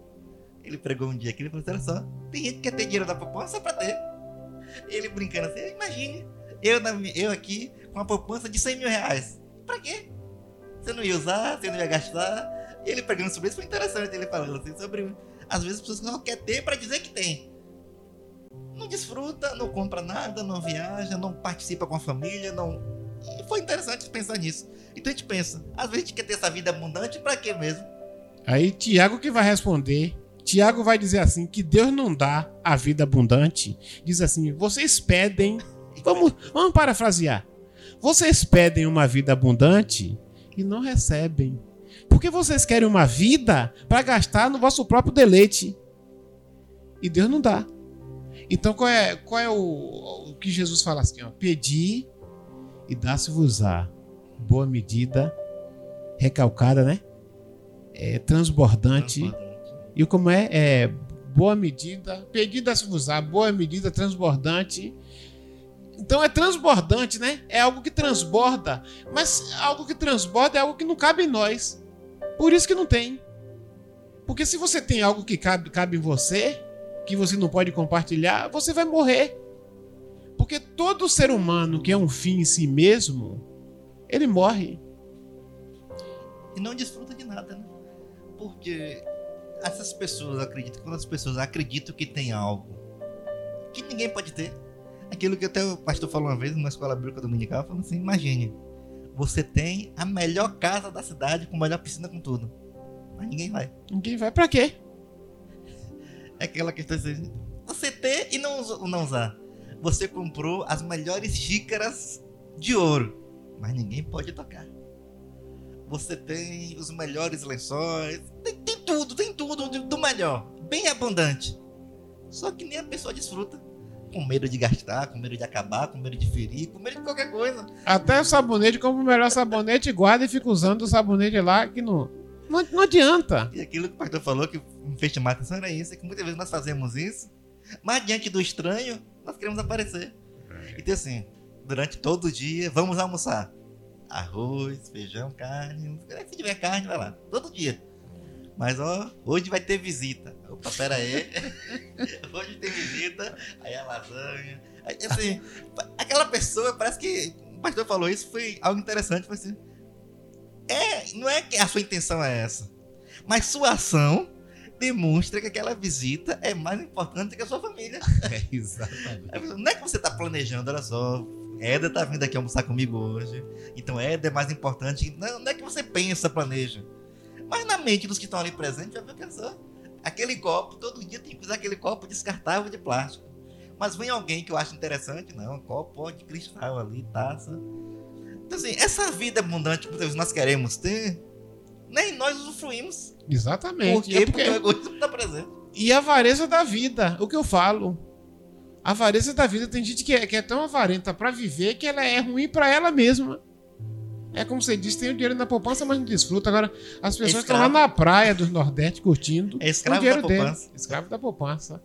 Ele pregou um dia que ele falou: olha só, tem gente que quer ter dinheiro na poupança para ter. Ele brincando assim, imagine, eu, na, eu aqui uma poupança de 100 mil reais. Pra quê? Você não ia usar, você não ia gastar. E ele pregando sobre isso foi interessante, ele falando assim, sobre. Às vezes as pessoas não querem ter para dizer que tem. Não desfruta, não compra nada, não viaja, não participa com a família, não. E foi interessante pensar nisso. Então a gente pensa, às vezes a gente quer ter essa vida abundante, para quê mesmo? Aí Tiago que vai responder Tiago vai dizer assim: que Deus não dá a vida abundante. Diz assim: vocês pedem. Vamos, vamos parafrasear. Vocês pedem uma vida abundante e não recebem. Porque vocês querem uma vida para gastar no vosso próprio deleite. E Deus não dá. Então qual é, qual é o, o que Jesus fala assim? Ó, Pedi e dá-se-vos-á. Boa medida, recalcada, né? É, transbordante. transbordante e como é? É boa medida, pedida se usar, boa medida, transbordante. Então é transbordante, né? É algo que transborda. Mas algo que transborda é algo que não cabe em nós. Por isso que não tem. Porque se você tem algo que cabe, cabe em você, que você não pode compartilhar, você vai morrer. Porque todo ser humano que é um fim em si mesmo, ele morre. E não desfruta de nada, né? Porque essas pessoas acreditam, quando as pessoas acreditam que tem algo que ninguém pode ter, aquilo que até o pastor falou uma vez numa escola bíblica dominical, falando assim: imagine, você tem a melhor casa da cidade com a melhor piscina com tudo, mas ninguém vai. Ninguém vai para quê? É aquela questão assim: você ter e não, não usar. Você comprou as melhores xícaras de ouro, mas ninguém pode tocar você tem os melhores lençóis, tem, tem tudo, tem tudo do melhor, bem abundante. Só que nem a pessoa desfruta. Com medo de gastar, com medo de acabar, com medo de ferir, com medo de qualquer coisa. Até o sabonete, compra o melhor sabonete, guarda e fica usando o sabonete lá que não, não, não adianta. E aquilo que o pastor falou que me fez chamar a atenção era isso, é que muitas vezes nós fazemos isso, mas diante do estranho, nós queremos aparecer. É. Então assim, durante todo o dia, vamos almoçar arroz, feijão, carne. Se tiver carne, vai lá. Todo dia. Mas ó, hoje vai ter visita. Opa, pera aí. hoje tem visita. Aí a lasanha. Aí, assim, aquela pessoa, parece que o pastor falou isso, foi algo interessante. Foi assim. É, não é que a sua intenção é essa. Mas sua ação demonstra que aquela visita é mais importante que a sua família. É, exatamente. Não é que você está planejando, olha só, Éder tá vindo aqui almoçar comigo hoje. Então Éder é mais importante. Não, não é que você pensa, planeja. Mas na mente dos que estão ali presentes, vai pensar. Aquele copo, todo dia tem que usar aquele copo descartável de plástico. Mas vem alguém que eu acho interessante, não, um copo de cristal ali, taça. Então assim, essa vida abundante que nós queremos ter, nem nós usufruímos. Exatamente. Por quê? É porque... porque o egoísmo está presente. E a avareza da vida, o que eu falo. A avareza da vida tem gente que é, que é tão avarenta para viver que ela é ruim para ela mesma. É como você disse, tem o dinheiro na poupança, mas não desfruta. Agora, as pessoas estão lá escravo. na praia do Nordeste curtindo É escravo o dinheiro da dele. poupança. Escravo da poupança.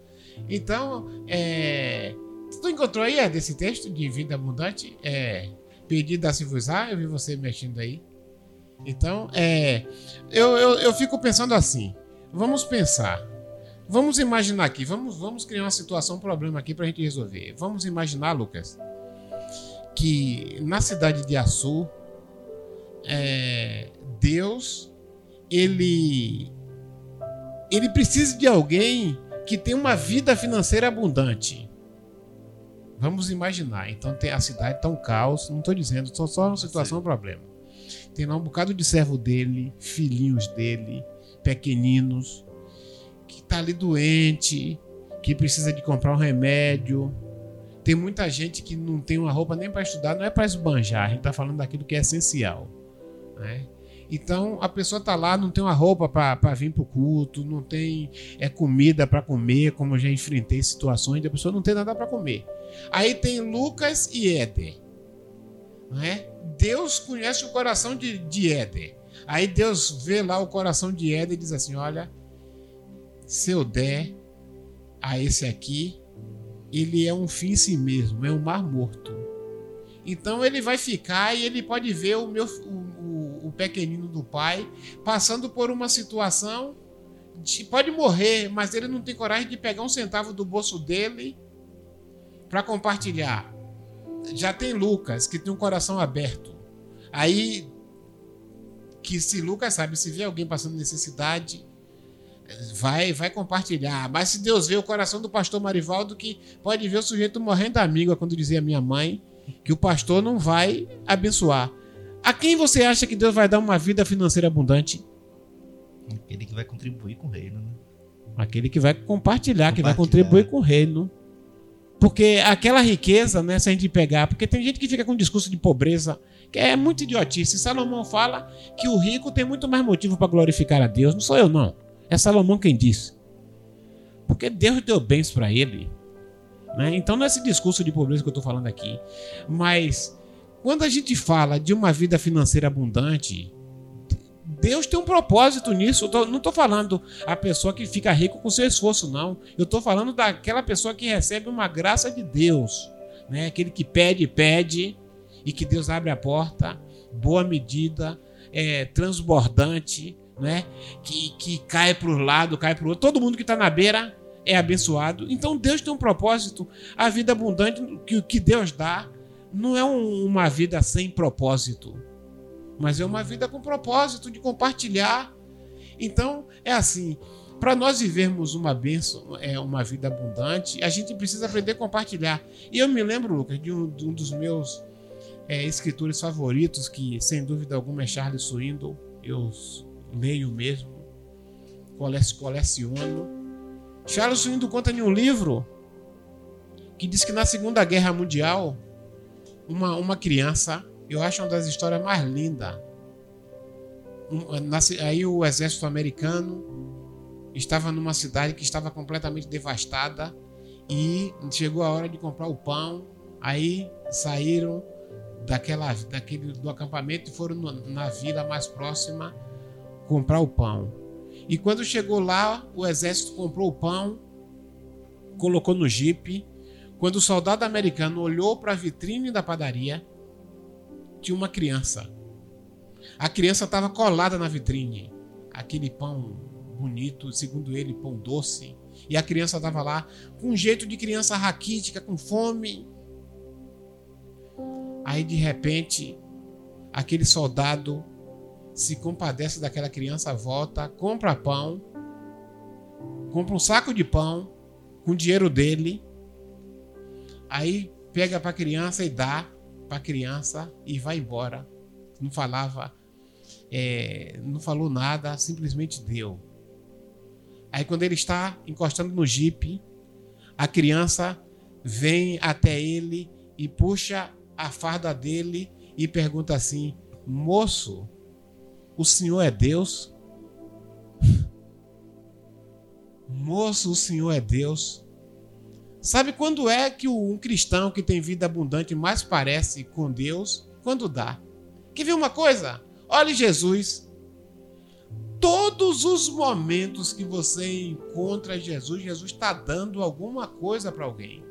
Então, é... tu encontrou aí é, desse texto de vida abundante? É... Pedido a se vos eu vi você mexendo aí. Então, é... Eu, eu, eu fico pensando assim. Vamos pensar. Vamos imaginar aqui. Vamos, vamos criar uma situação, um problema aqui pra gente resolver. Vamos imaginar, Lucas, que na cidade de Açu, é, Deus, ele, ele precisa de alguém que tem uma vida financeira abundante. Vamos imaginar. Então tem a cidade tá um caos. Não estou dizendo, só só uma situação, um problema. Tem lá um bocado de servo dele, filhinhos dele, pequeninos, que tá ali doente, que precisa de comprar um remédio. Tem muita gente que não tem uma roupa nem para estudar, não é para esbanjar, a gente tá falando daquilo que é essencial. Né? Então a pessoa tá lá, não tem uma roupa para vir pro culto, não tem é comida para comer, como eu já enfrentei situações de a pessoa não tem nada para comer. Aí tem Lucas e Éder. Né? Deus conhece o coração de, de Éder. Aí Deus vê lá o coração de Éder e diz assim: Olha, se eu der a esse aqui, ele é um fim em si mesmo, é um mar morto. Então ele vai ficar e ele pode ver o meu o, o, o pequenino do pai passando por uma situação de, pode morrer, mas ele não tem coragem de pegar um centavo do bolso dele para compartilhar. Já tem Lucas que tem um coração aberto. Aí que se Lucas sabe, se vê alguém passando necessidade, vai vai compartilhar. Mas se Deus vê o coração do pastor Marivaldo, que pode ver o sujeito morrendo da amiga, quando dizia minha mãe, que o pastor não vai abençoar. A quem você acha que Deus vai dar uma vida financeira abundante? Aquele que vai contribuir com o reino, né? Aquele que vai compartilhar, que vai Compartilhar. contribuir com o reino. Porque aquela riqueza, né, se a gente pegar, porque tem gente que fica com um discurso de pobreza, que é muito idiotice. Salomão fala que o rico tem muito mais motivo para glorificar a Deus. Não sou eu, não. É Salomão quem disse. Porque Deus deu bens para ele. Né? Então não é esse discurso de pobreza que eu estou falando aqui. Mas quando a gente fala de uma vida financeira abundante, Deus tem um propósito nisso. Eu tô- não estou falando a pessoa que fica rico com seu esforço, não. Eu estou falando daquela pessoa que recebe uma graça de Deus. Né? Aquele que pede, pede, e que Deus abre a porta, boa medida, é, transbordante, né? que, que cai para o lado, cai para o outro. Todo mundo que está na beira é abençoado. Então Deus tem um propósito. A vida abundante que que Deus dá não é um- uma vida sem propósito, mas é uma vida com propósito de compartilhar. Então é assim. Para nós vivermos uma é uma vida abundante, a gente precisa aprender a compartilhar. E eu me lembro, Lucas, de um, de um dos meus é, escritores favoritos, que sem dúvida alguma é Charles Swindoll. Eu leio mesmo, cole- coleciono. Charles Swindoll conta em um livro que diz que na Segunda Guerra Mundial, uma, uma criança, eu acho uma das histórias mais lindas. Um, na ci- aí o exército americano estava numa cidade que estava completamente devastada e chegou a hora de comprar o pão. Aí saíram daquela, daquele, do acampamento e foram no- na vila mais próxima comprar o pão. E quando chegou lá, o exército comprou o pão, colocou no jipe. Quando o soldado americano olhou para a vitrine da padaria, tinha uma criança. A criança estava colada na vitrine. Aquele pão bonito, segundo ele, pão doce. E a criança estava lá com um jeito de criança raquítica, com fome. Aí de repente, aquele soldado se compadece daquela criança, volta, compra pão, compra um saco de pão com o dinheiro dele. Aí pega para a criança e dá para a criança e vai embora. Não falava, é, não falou nada, simplesmente deu. Aí quando ele está encostando no jipe, a criança vem até ele e puxa a farda dele e pergunta assim: Moço, o senhor é Deus? Moço, o senhor é Deus? Sabe quando é que um cristão que tem vida abundante mais parece com Deus? Quando dá. Quer ver uma coisa? Olhe Jesus. Todos os momentos que você encontra Jesus, Jesus está dando alguma coisa para alguém.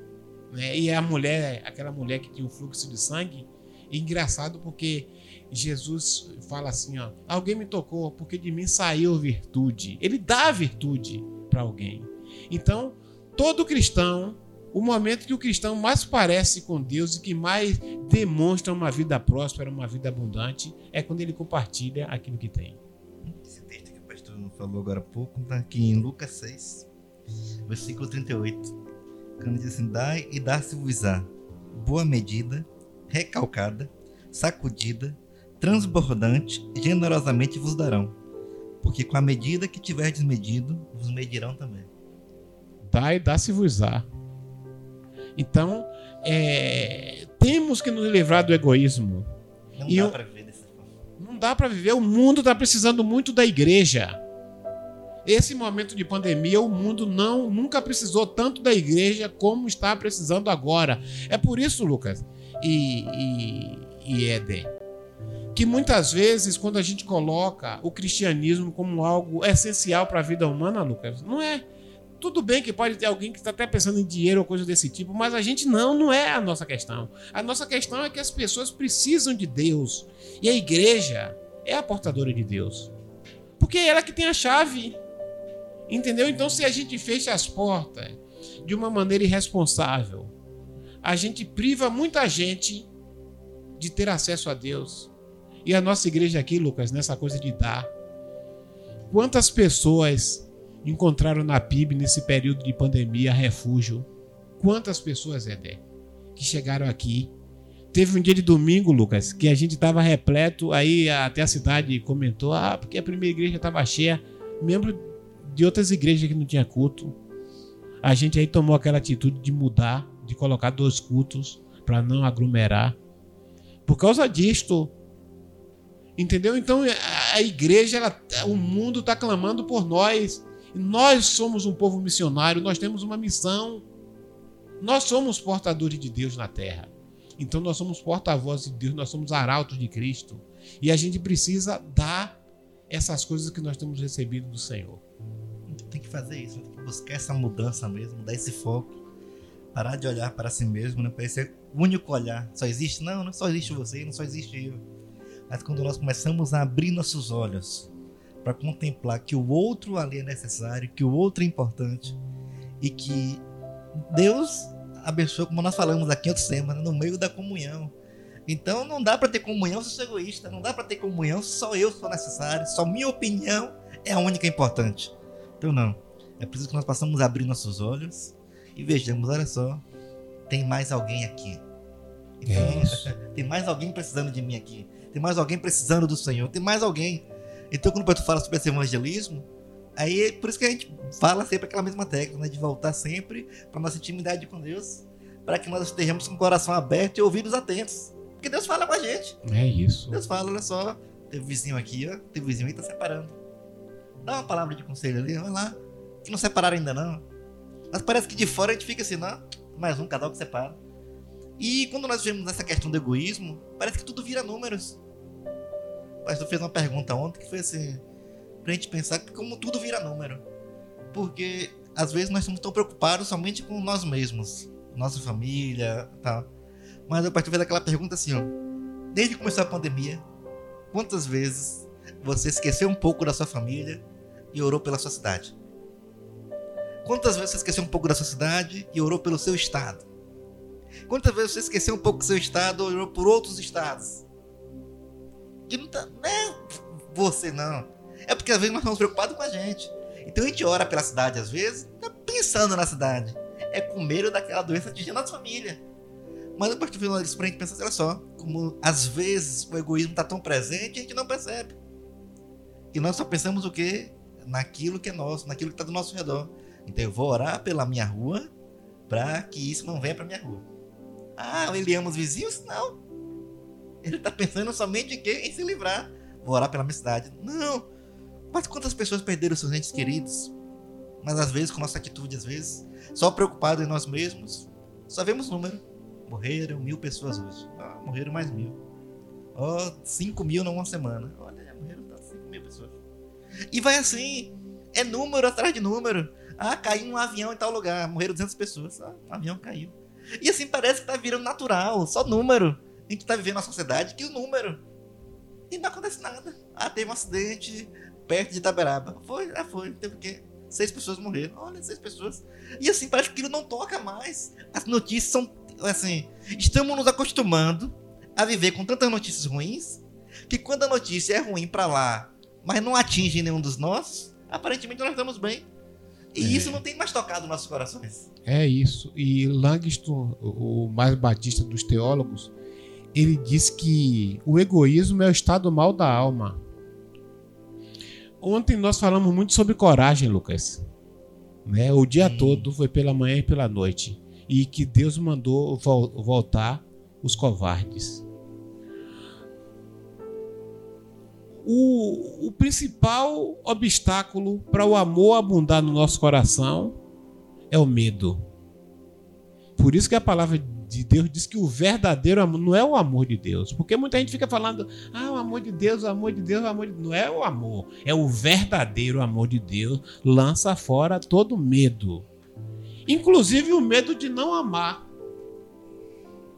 Né? E a mulher, aquela mulher que tinha um fluxo de sangue, é engraçado porque Jesus fala assim: ó, alguém me tocou porque de mim saiu virtude. Ele dá virtude para alguém. Então, todo cristão, o momento que o cristão mais parece com Deus e que mais demonstra uma vida próspera, uma vida abundante, é quando ele compartilha aquilo que tem. Esse texto que o pastor falou agora há pouco está aqui em Lucas 6, versículo 38. Quando diz assim: Dai e dar-se-vos-á boa medida, recalcada, sacudida, transbordante, generosamente vos darão. Porque com a medida que tiverdes medido, vos medirão também. Dai e dá-se-vos-á. Então, é, temos que nos livrar do egoísmo. Não E dá para viver dessa forma. Não dá para viver. O mundo está precisando muito da igreja. Esse momento de pandemia, o mundo não nunca precisou tanto da igreja como está precisando agora. É por isso, Lucas e, e, e Éder, que muitas vezes, quando a gente coloca o cristianismo como algo essencial para a vida humana, Lucas, não é. Tudo bem que pode ter alguém que está até pensando em dinheiro ou coisa desse tipo, mas a gente não, não é a nossa questão. A nossa questão é que as pessoas precisam de Deus. E a igreja é a portadora de Deus. Porque é ela que tem a chave. Entendeu? Então, se a gente fecha as portas de uma maneira irresponsável, a gente priva muita gente de ter acesso a Deus. E a nossa igreja aqui, Lucas, nessa coisa de dar. Quantas pessoas encontraram na PIB nesse período de pandemia refúgio? Quantas pessoas, Edé, que chegaram aqui Teve um dia de domingo, Lucas, que a gente estava repleto, aí até a cidade comentou, ah, porque a primeira igreja estava cheia, membro de outras igrejas que não tinha culto. A gente aí tomou aquela atitude de mudar, de colocar dois cultos para não aglomerar. Por causa disto, entendeu? Então a- a igreja, ela, o mundo está clamando por nós. Nós somos um povo missionário, nós temos uma missão. Nós somos portadores de Deus na terra. Então nós somos porta-vozes de Deus, nós somos arautos de Cristo. E a gente precisa dar essas coisas que nós temos recebido do Senhor. Tem que fazer isso, tem que buscar essa mudança mesmo, dar esse foco. Parar de olhar para si mesmo, né? Para esse único olhar. Só existe? Não, não só existe você, não só existe eu. Mas quando nós começamos a abrir nossos olhos para contemplar que o outro ali é necessário, que o outro é importante e que Deus abençoa, como nós falamos aqui outra semana, no meio da comunhão. Então não dá para ter comunhão se eu sou egoísta, não dá para ter comunhão se só eu sou necessário, só minha opinião é a única importante. Então não. É preciso que nós possamos abrir nossos olhos e vejamos, olha só, tem mais alguém aqui. Então, tem mais alguém precisando de mim aqui. Tem mais alguém precisando do Senhor. Tem mais alguém. Então, quando o pastor fala sobre esse evangelismo, aí é por isso que a gente fala sempre aquela mesma técnica, né? De voltar sempre para nossa intimidade com Deus, para que nós estejamos com o coração aberto e ouvidos atentos. Porque Deus fala com a gente. É isso. Deus fala, olha só, teve vizinho aqui, ó, teve vizinho aí tá separando. Dá uma palavra de conselho ali, vai lá. Que não separaram ainda não. Mas parece que de fora a gente fica assim, não, mais um casal que separa. E quando nós vemos essa questão do egoísmo, parece que tudo vira números. Pastor fez uma pergunta ontem que foi assim, pra gente pensar como tudo vira número. Porque às vezes nós estamos tão preocupados somente com nós mesmos, nossa família, tal. Mas o pastor fez aquela pergunta assim, ó. Desde que começou a pandemia, quantas vezes você esqueceu um pouco da sua família e orou pela sua cidade? Quantas vezes você esqueceu um pouco da sua cidade e orou pelo seu estado? Quantas vezes você esqueceu um pouco do seu estado e orou por outros estados? Que não, tá, não é você não. É porque às vezes nós estamos preocupados com a gente. Então a gente ora pela cidade às vezes, tá pensando na cidade. É com medo daquela doença atingir a nossa família. Mas eu parto falando isso pra gente pensar, olha só, como às vezes o egoísmo tá tão presente e a gente não percebe. E nós só pensamos o quê? Naquilo que é nosso, naquilo que tá do nosso redor. Então eu vou orar pela minha rua para que isso não venha para minha rua. Ah, ele ama os vizinhos? Não. Ele tá pensando somente em quê? Em se livrar. Vou orar pela minha cidade. Não. Mas quantas pessoas perderam seus entes queridos? Mas às vezes, com nossa atitude, às vezes, só preocupado em nós mesmos, só vemos número. Morreram mil pessoas hoje. Ah, morreram mais mil. Ó, 5 mil numa semana. Olha, morreram 5 mil pessoas. E vai assim, é número atrás de número. Ah, caiu um avião em tal lugar, morreram 200 pessoas. Ah, um avião caiu. E assim parece que tá virando natural, só número. A gente tá vivendo uma sociedade que o número. E não acontece nada. Ah, teve um acidente perto de Itaberaba. Foi, ah, foi. Teve o quê? Seis pessoas morreram. Olha, seis pessoas. E assim, parece que aquilo não toca mais. As notícias são, assim, estamos nos acostumando a viver com tantas notícias ruins que quando a notícia é ruim para lá, mas não atinge nenhum dos nossos, aparentemente nós estamos bem. E é. isso não tem mais tocado nossos corações. É isso. E Langston, o mais batista dos teólogos, ele diz que o egoísmo é o estado mal da alma. Ontem nós falamos muito sobre coragem, Lucas. Né? O dia Sim. todo foi pela manhã e pela noite. E que Deus mandou voltar os covardes. O, o principal obstáculo para o amor abundar no nosso coração é o medo. Por isso que a palavra de Deus diz que o verdadeiro amor não é o amor de Deus. Porque muita gente fica falando, ah, o amor de Deus, o amor de Deus, o amor de Deus. Não é o amor, é o verdadeiro amor de Deus. Lança fora todo medo. Inclusive o medo de não amar.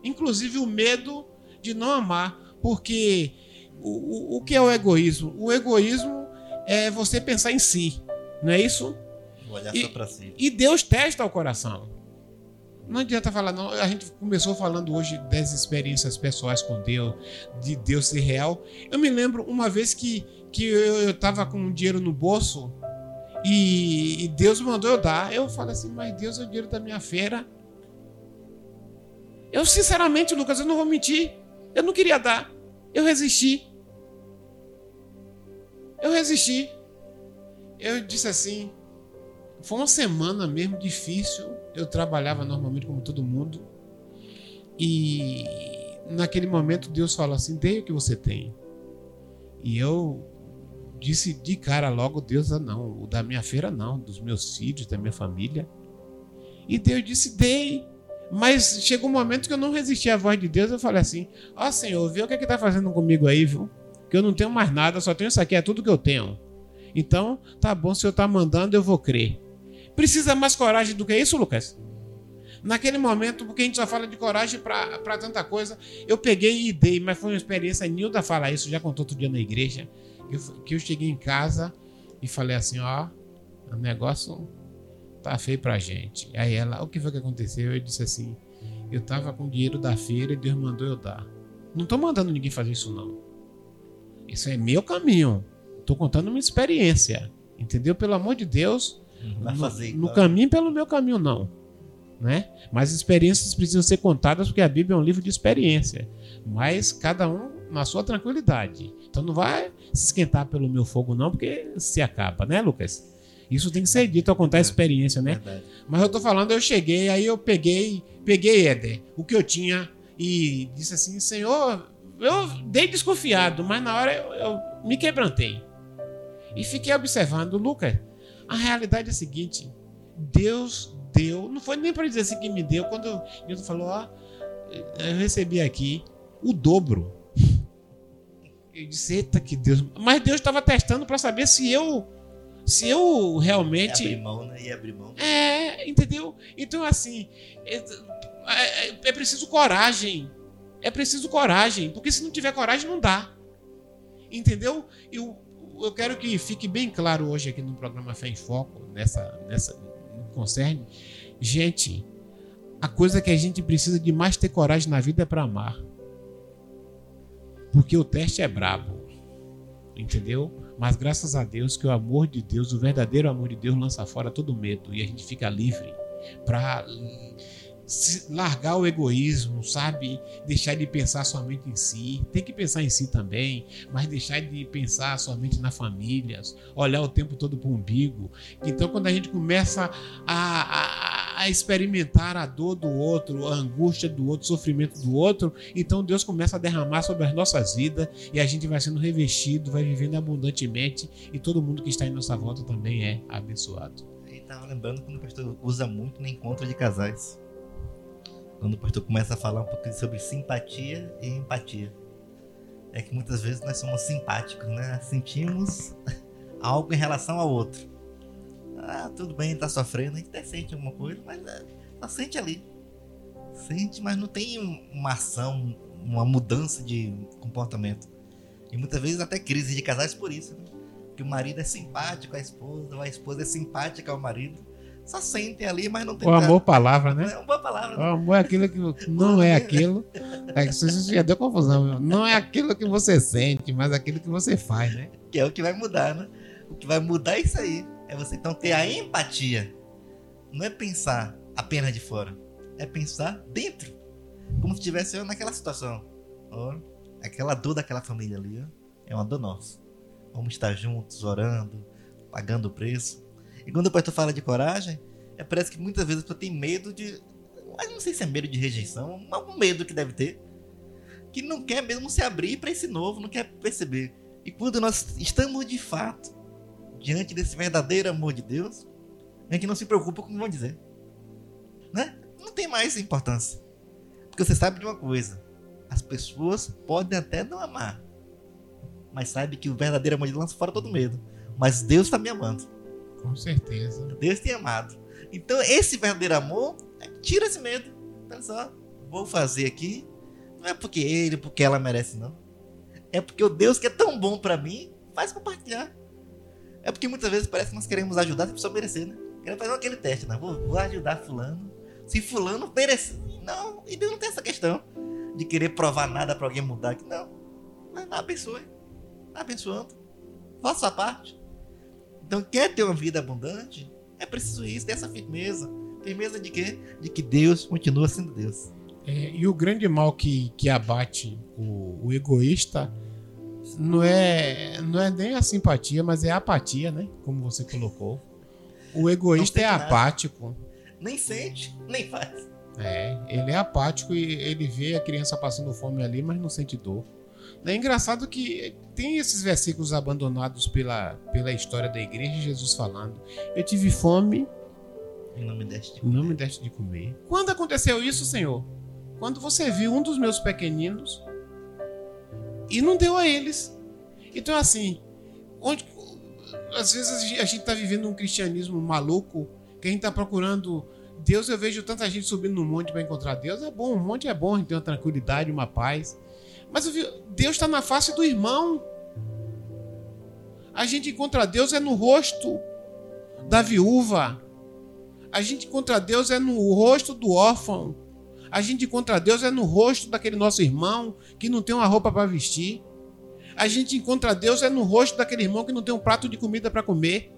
Inclusive o medo de não amar. Porque o, o, o que é o egoísmo? O egoísmo é você pensar em si. Não é isso? Olhar e, só si. E Deus testa o coração. Não adianta falar, não. A gente começou falando hoje das experiências pessoais com Deus, de Deus ser real. Eu me lembro uma vez que, que eu, estava com dinheiro no bolso e, e, Deus mandou eu dar. Eu falei assim, mas Deus é o dinheiro da minha feira. Eu, sinceramente, Lucas, eu não vou mentir. Eu não queria dar. Eu resisti. Eu resisti. Eu disse assim. Foi uma semana mesmo difícil eu trabalhava normalmente como todo mundo. E naquele momento Deus falou assim: dê o que você tem. E eu disse de cara logo: Deus, ah, não, o da minha feira não, dos meus filhos, da minha família. E Deus disse: dei. Mas chegou um momento que eu não resisti à voz de Deus. Eu falei assim: Ó oh, Senhor, vê o que é que tá fazendo comigo aí, viu? Que eu não tenho mais nada, só tenho isso aqui, é tudo que eu tenho. Então, tá bom, se eu tá mandando, eu vou crer. Precisa mais coragem do que isso, Lucas? Naquele momento, porque a gente só fala de coragem para tanta coisa, eu peguei e dei, mas foi uma experiência. Nilda fala isso, já contou outro dia na igreja, que eu cheguei em casa e falei assim: ó, o negócio tá feio pra gente. Aí ela, o que foi que aconteceu? Eu disse assim: eu tava com dinheiro da feira e Deus mandou eu dar. Não tô mandando ninguém fazer isso, não. Isso é meu caminho. Tô contando uma experiência. Entendeu? Pelo amor de Deus, Vai fazer, no, no caminho pelo meu caminho, não. Né? Mas experiências precisam ser contadas porque a Bíblia é um livro de experiência. Mas cada um na sua tranquilidade. Então não vai se esquentar pelo meu fogo, não, porque se acaba, né, Lucas? Isso tem que ser dito ao contar a é, experiência, né? Verdade. Mas eu tô falando, eu cheguei, aí eu peguei, peguei, Éder, o que eu tinha e disse assim, Senhor, eu dei desconfiado, mas na hora eu, eu me quebrantei. E fiquei observando, Lucas, a realidade é a seguinte: Deus deu, não foi nem para dizer assim que me deu, quando Deus falou, ó, eu recebi aqui o dobro. Eu disse, eita que Deus. Mas Deus estava testando para saber se eu. Se eu realmente. abrir mão, né? E abrir mão. É, entendeu? Então, assim. É, é, é preciso coragem. É preciso coragem. Porque se não tiver coragem, não dá. Entendeu? E o, eu quero que fique bem claro hoje aqui no programa Fé em Foco, nessa, nessa concerne. Gente, a coisa que a gente precisa de mais ter coragem na vida é para amar. Porque o teste é brabo. Entendeu? Mas graças a Deus que o amor de Deus, o verdadeiro amor de Deus lança fora todo medo e a gente fica livre para largar o egoísmo, sabe? Deixar de pensar somente em si. Tem que pensar em si também, mas deixar de pensar somente na família, olhar o tempo todo para o umbigo. Então, quando a gente começa a, a, a, experimentar a dor do outro, a angústia do outro, o sofrimento do outro, então Deus começa a derramar sobre as nossas vidas e a gente vai sendo revestido, vai vivendo abundantemente e todo mundo que está em nossa volta também é abençoado. E estava lembrando quando o pastor usa muito no encontro de casais quando o pastor começa a falar um pouquinho sobre simpatia e empatia. é que muitas vezes nós somos simpáticos, né? Sentimos algo em relação ao outro. Ah, tudo bem, tá sofrendo, a gente até sente alguma coisa, mas é, só sente ali. Sente, mas não tem uma ação, uma mudança de comportamento. E muitas vezes até crise de casais por isso, né? Que o marido é simpático à esposa, ou a esposa é simpática ao marido. Só sentem ali, mas não tem O amor, palavra, né? É uma boa palavra. O Né? amor é aquilo que não é aquilo. É que isso já deu confusão. Não é aquilo que você sente, mas aquilo que você faz, né? Que é o que vai mudar, né? O que vai mudar é isso aí. É você então ter a empatia. Não é pensar apenas de fora. É pensar dentro. Como se estivesse eu naquela situação. Ó, aquela dor daquela família ali, ó, é uma dor nossa. Vamos estar juntos, orando, pagando o preço. E quando o pastor fala de coragem, é, parece que muitas vezes a pessoa tem medo de. Mas não sei se é medo de rejeição, algum medo que deve ter. Que não quer mesmo se abrir para esse novo, não quer perceber. E quando nós estamos de fato diante desse verdadeiro amor de Deus, a gente não se preocupa com o que vão dizer. Né? Não tem mais importância. Porque você sabe de uma coisa: as pessoas podem até não amar, mas sabe que o verdadeiro amor de Deus lança fora todo medo. Mas Deus está me amando. Com certeza. Deus tem amado. Então, esse verdadeiro amor é que tira esse medo. Olha só, vou fazer aqui. Não é porque ele, porque ela merece, não. É porque o Deus que é tão bom pra mim faz compartilhar. É porque muitas vezes parece que nós queremos ajudar sem pessoa merecer, né? Queremos fazer aquele teste, né? Vou, vou ajudar Fulano. Se Fulano merecer. Não, e Deus não tem essa questão de querer provar nada pra alguém mudar. Não. Mas abençoe. Abençoando. Faça a parte. Então, quer ter uma vida abundante? É preciso isso, ter essa firmeza. Firmeza de quê? De que Deus continua sendo Deus. É, e o grande mal que, que abate o, o egoísta não é, não é nem a simpatia, mas é a apatia, né? Como você colocou. O egoísta é nada. apático. Nem sente, nem faz. É, ele é apático e ele vê a criança passando fome ali, mas não sente dor. É engraçado que tem esses versículos abandonados pela, pela história da igreja, Jesus falando: Eu tive fome Em nome deste. não me deste de comer. Quando aconteceu isso, Senhor? Quando você viu um dos meus pequeninos e não deu a eles. Então, assim, onde, às vezes a gente está vivendo um cristianismo maluco, que a gente está procurando Deus. Eu vejo tanta gente subindo no monte para encontrar Deus. É bom, um monte é bom, a gente tem uma tranquilidade, uma paz. Mas Deus está na face do irmão. A gente encontra Deus é no rosto da viúva. A gente encontra Deus é no rosto do órfão. A gente encontra Deus é no rosto daquele nosso irmão que não tem uma roupa para vestir. A gente encontra Deus é no rosto daquele irmão que não tem um prato de comida para comer.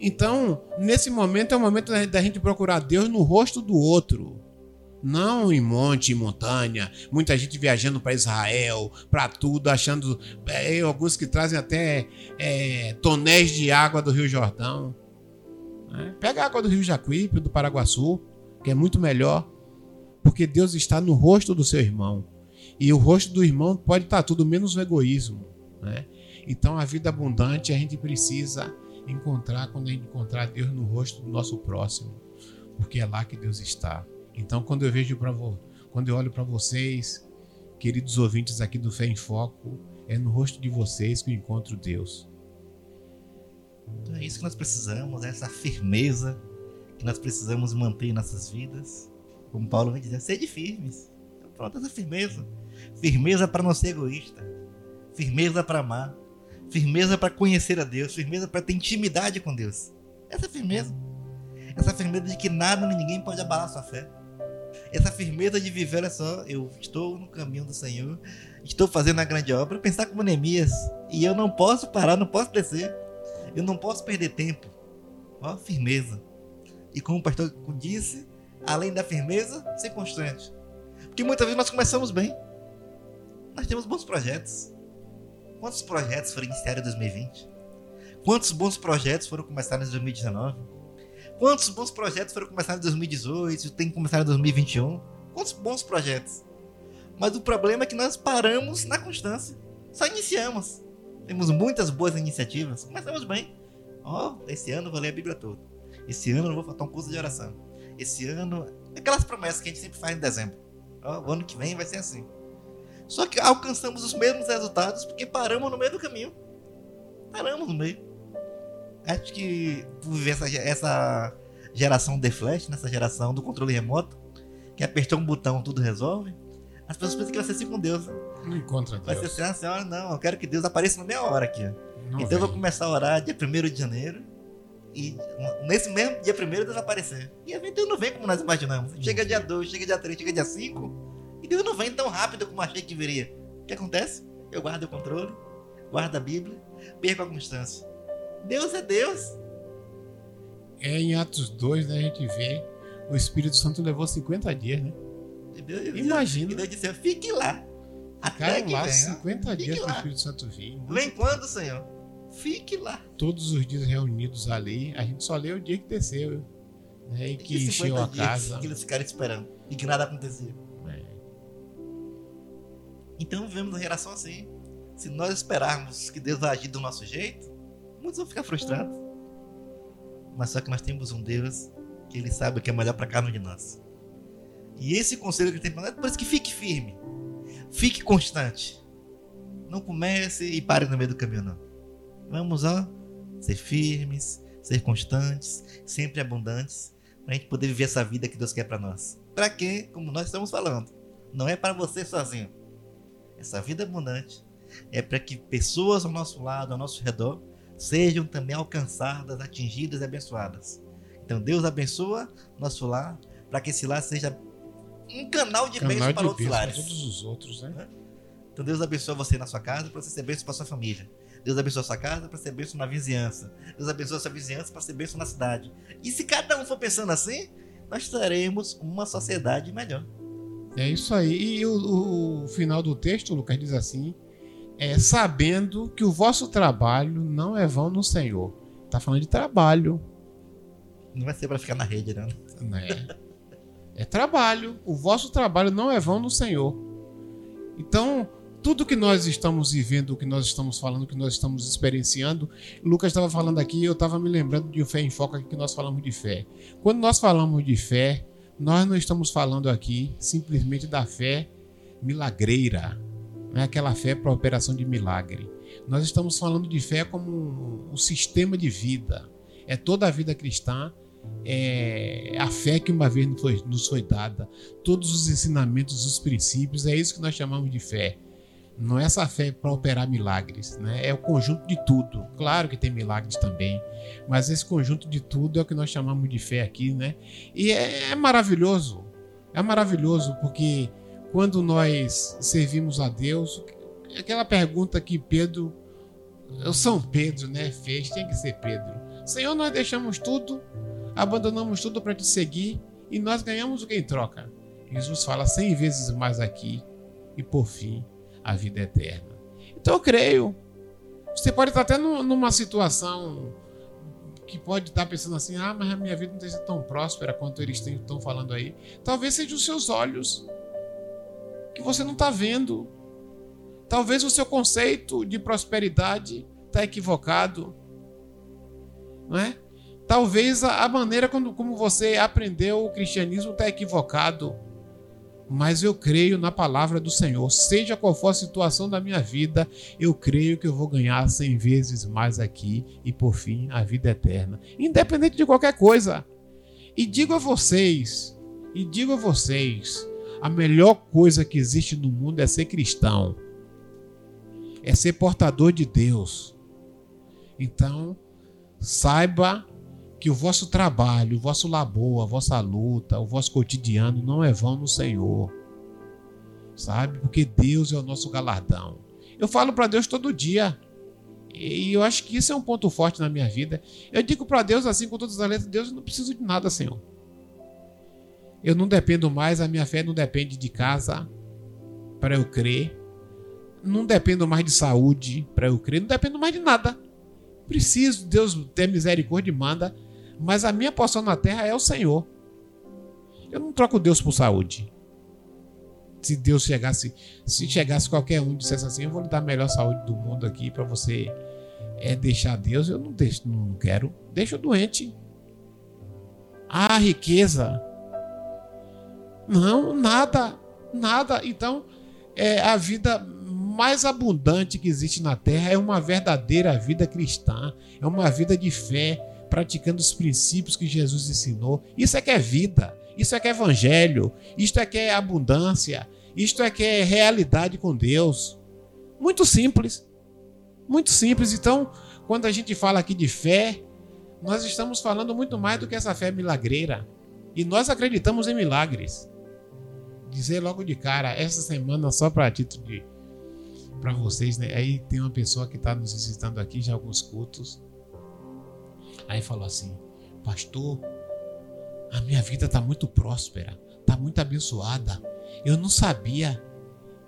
Então, nesse momento é o momento da gente procurar Deus no rosto do outro. Não em monte, em montanha. Muita gente viajando para Israel, para tudo, achando. É, alguns que trazem até é, tonéis de água do Rio Jordão. né? Pega a água do Rio Jacuípe, do Paraguaçu, que é muito melhor. Porque Deus está no rosto do seu irmão. E o rosto do irmão pode estar tudo menos o egoísmo. Né? Então a vida abundante a gente precisa encontrar quando a gente encontrar Deus no rosto do nosso próximo. Porque é lá que Deus está. Então quando eu vejo para quando eu olho para vocês, queridos ouvintes aqui do Fé em Foco, é no rosto de vocês que eu encontro Deus. Então é isso que nós precisamos, é essa firmeza que nós precisamos manter em nossas vidas. Como Paulo vem dizer, sede firmes. Então, pronto, essa firmeza. Firmeza para não ser egoísta. Firmeza para amar. Firmeza para conhecer a Deus. Firmeza para ter intimidade com Deus. Essa firmeza. Essa firmeza de que nada nem ninguém pode abalar sua fé. Essa firmeza de viver, olha só, eu estou no caminho do Senhor, estou fazendo a grande obra, pensar como Neemias, e eu não posso parar, não posso descer, eu não posso perder tempo. Ó, firmeza. E como o pastor disse, além da firmeza, ser constante. Porque muitas vezes nós começamos bem. Nós temos bons projetos. Quantos projetos foram iniciados em 2020? Quantos bons projetos foram começados em 2019? Quantos bons projetos foram começados em 2018? Tem que começar em 2021? Quantos bons projetos? Mas o problema é que nós paramos na constância. Só iniciamos. Temos muitas boas iniciativas. Começamos bem. Ó, esse ano eu vou ler a Bíblia toda. Esse ano eu vou faltar um curso de oração. Esse ano. Aquelas promessas que a gente sempre faz em dezembro. Ó, o ano que vem vai ser assim. Só que alcançamos os mesmos resultados porque paramos no meio do caminho. Paramos no meio. Acho que por viver essa, essa geração de flash, nessa geração do controle remoto, que apertou um botão tudo resolve, as pessoas pensam que vai ser assim com Deus. Não encontra Vai Deus. ser assim, ah, senhora, não, eu quero que Deus apareça na minha hora aqui. Não então eu vou vem. começar a orar dia 1 de janeiro. E nesse mesmo dia 1 Deus vai aparecer. E aí Deus não vem como nós imaginamos. Chega dia 2, chega dia 3, chega dia 5. E Deus não vem tão rápido como achei que viria. O que acontece? Eu guardo o controle, guardo a Bíblia, perco a constância. Deus é Deus. É em Atos 2, né, a gente vê o Espírito Santo levou 50 dias, né? E Deus, E Imagina. Deus disse: fique lá. Até Ficaram que lá venha. 50 Fique dias para o. Espírito Santo vir. Vem quando, Senhor? Fique lá. Todos os dias reunidos ali, a gente só lê o dia que desceu. Né, e que E encheu a 50 dias casa. Que eles ficaram esperando. E que nada acontecia. É. Então vivemos uma geração assim. Se nós esperarmos que Deus vai agir do nosso jeito, muitos vão ficar frustrados. Mas só que nós temos um Deus que Ele sabe o que é melhor para cada um de nós. E esse conselho que Ele tem para nós é por isso que fique firme. Fique constante. Não comece e pare no meio do caminho, não. Vamos, ó, ser firmes, ser constantes, sempre abundantes, para a gente poder viver essa vida que Deus quer para nós. Para quê? Como nós estamos falando. Não é para você sozinho. Essa vida abundante é para que pessoas ao nosso lado, ao nosso redor, sejam também alcançadas, atingidas e abençoadas. Então Deus abençoa nosso lar, para que esse lar seja um canal de bênção Canal para de outros bênção para lares. todos os outros, né? Então Deus abençoa você na sua casa para você ser bênção para sua família. Deus abençoa sua casa para ser bênção na vizinhança. Deus abençoa sua vizinhança para ser bênção na cidade. E se cada um for pensando assim, nós teremos uma sociedade melhor. É isso aí. E o- o final do texto, Lucas, diz assim: é sabendo que o vosso trabalho não é vão no Senhor. Tá falando de trabalho, Não vai ser para ficar na rede, não. né? É trabalho. O vosso trabalho não é vão no Senhor. Então, tudo que nós estamos vivendo, o que nós estamos falando, o que nós estamos experienciando, Lucas estava falando aqui, eu estava me lembrando de Fé em Foca que nós falamos de fé. Quando nós falamos de fé, nós não estamos falando aqui simplesmente da fé milagreira, não é aquela fé para operação de milagre. Nós estamos falando de fé como um, sistema de vida. É toda a vida cristã, é a fé que uma vez nos foi, nos foi dada, todos os ensinamentos, os princípios, é isso que nós chamamos de fé. Não é essa fé para operar milagres, né? é o conjunto de tudo. Claro que tem milagres também, mas esse conjunto de tudo é o que nós chamamos de fé aqui, né? E é, é maravilhoso, é maravilhoso porque quando nós servimos a Deus, aquela pergunta que Pedro, o São Pedro, né, fez, tem que ser Pedro. Senhor, nós deixamos tudo, abandonamos tudo para te seguir e nós ganhamos o que em troca? Jesus fala cem vezes mais aqui e por fim a vida eterna. Então eu creio. Você pode estar até nu- numa situação que pode estar pensando assim, ah, mas a minha vida não sido tão próspera quanto eles estão falando aí. Talvez seja os seus olhos que você não está vendo. Talvez o seu conceito de prosperidade está equivocado, não é? Talvez a, maneira como, como você aprendeu o cristianismo está equivocado. Mas eu creio na palavra do Senhor. Seja qual for a situação da minha vida, eu creio que eu vou ganhar cem vezes mais aqui e por fim a vida eterna, independente de qualquer coisa. E digo a vocês, e digo a vocês, a melhor coisa que existe no mundo é ser cristão. É ser portador de Deus. Então, saiba que o vosso trabalho, o vosso labor, a vossa luta, o vosso cotidiano não é vão no Senhor. Sabe? Porque Deus é o nosso galardão. Eu falo para Deus todo dia. E eu acho que isso é um ponto forte na minha vida. Eu digo para Deus assim com todas as letras, Deus, eu não preciso de nada, Senhor. Eu não dependo mais, a minha fé não depende de casa para eu crer. Não dependo mais de saúde para eu crer, não dependo mais de nada. Preciso, Deus ter misericórdia e manda, mas a minha porção na terra é o Senhor. Eu não troco Deus por saúde. Se Deus chegasse, se chegasse qualquer um e dissesse assim, eu vou lhe dar a melhor saúde do mundo aqui para você é deixar Deus, eu não deixo, não quero. Deixa o doente. Ah, riqueza. Não, nada, nada. Então, é a vida mais abundante que existe na Terra é uma verdadeira vida cristã, é uma vida de fé, praticando os princípios que Jesus ensinou. Isso é que é vida, isso é que é evangelho, isto é que é abundância, isto é que é realidade com Deus. Muito simples. Muito simples. Então, quando a gente fala aqui de fé, nós estamos falando muito mais do que essa fé milagreira. E nós acreditamos em milagres. Dizer logo de cara, essa semana, só para título de para vocês, né? Aí tem uma pessoa que está nos visitando aqui já alguns cultos. Aí falou assim: Pastor, a minha vida está muito próspera, está muito abençoada. Eu não sabia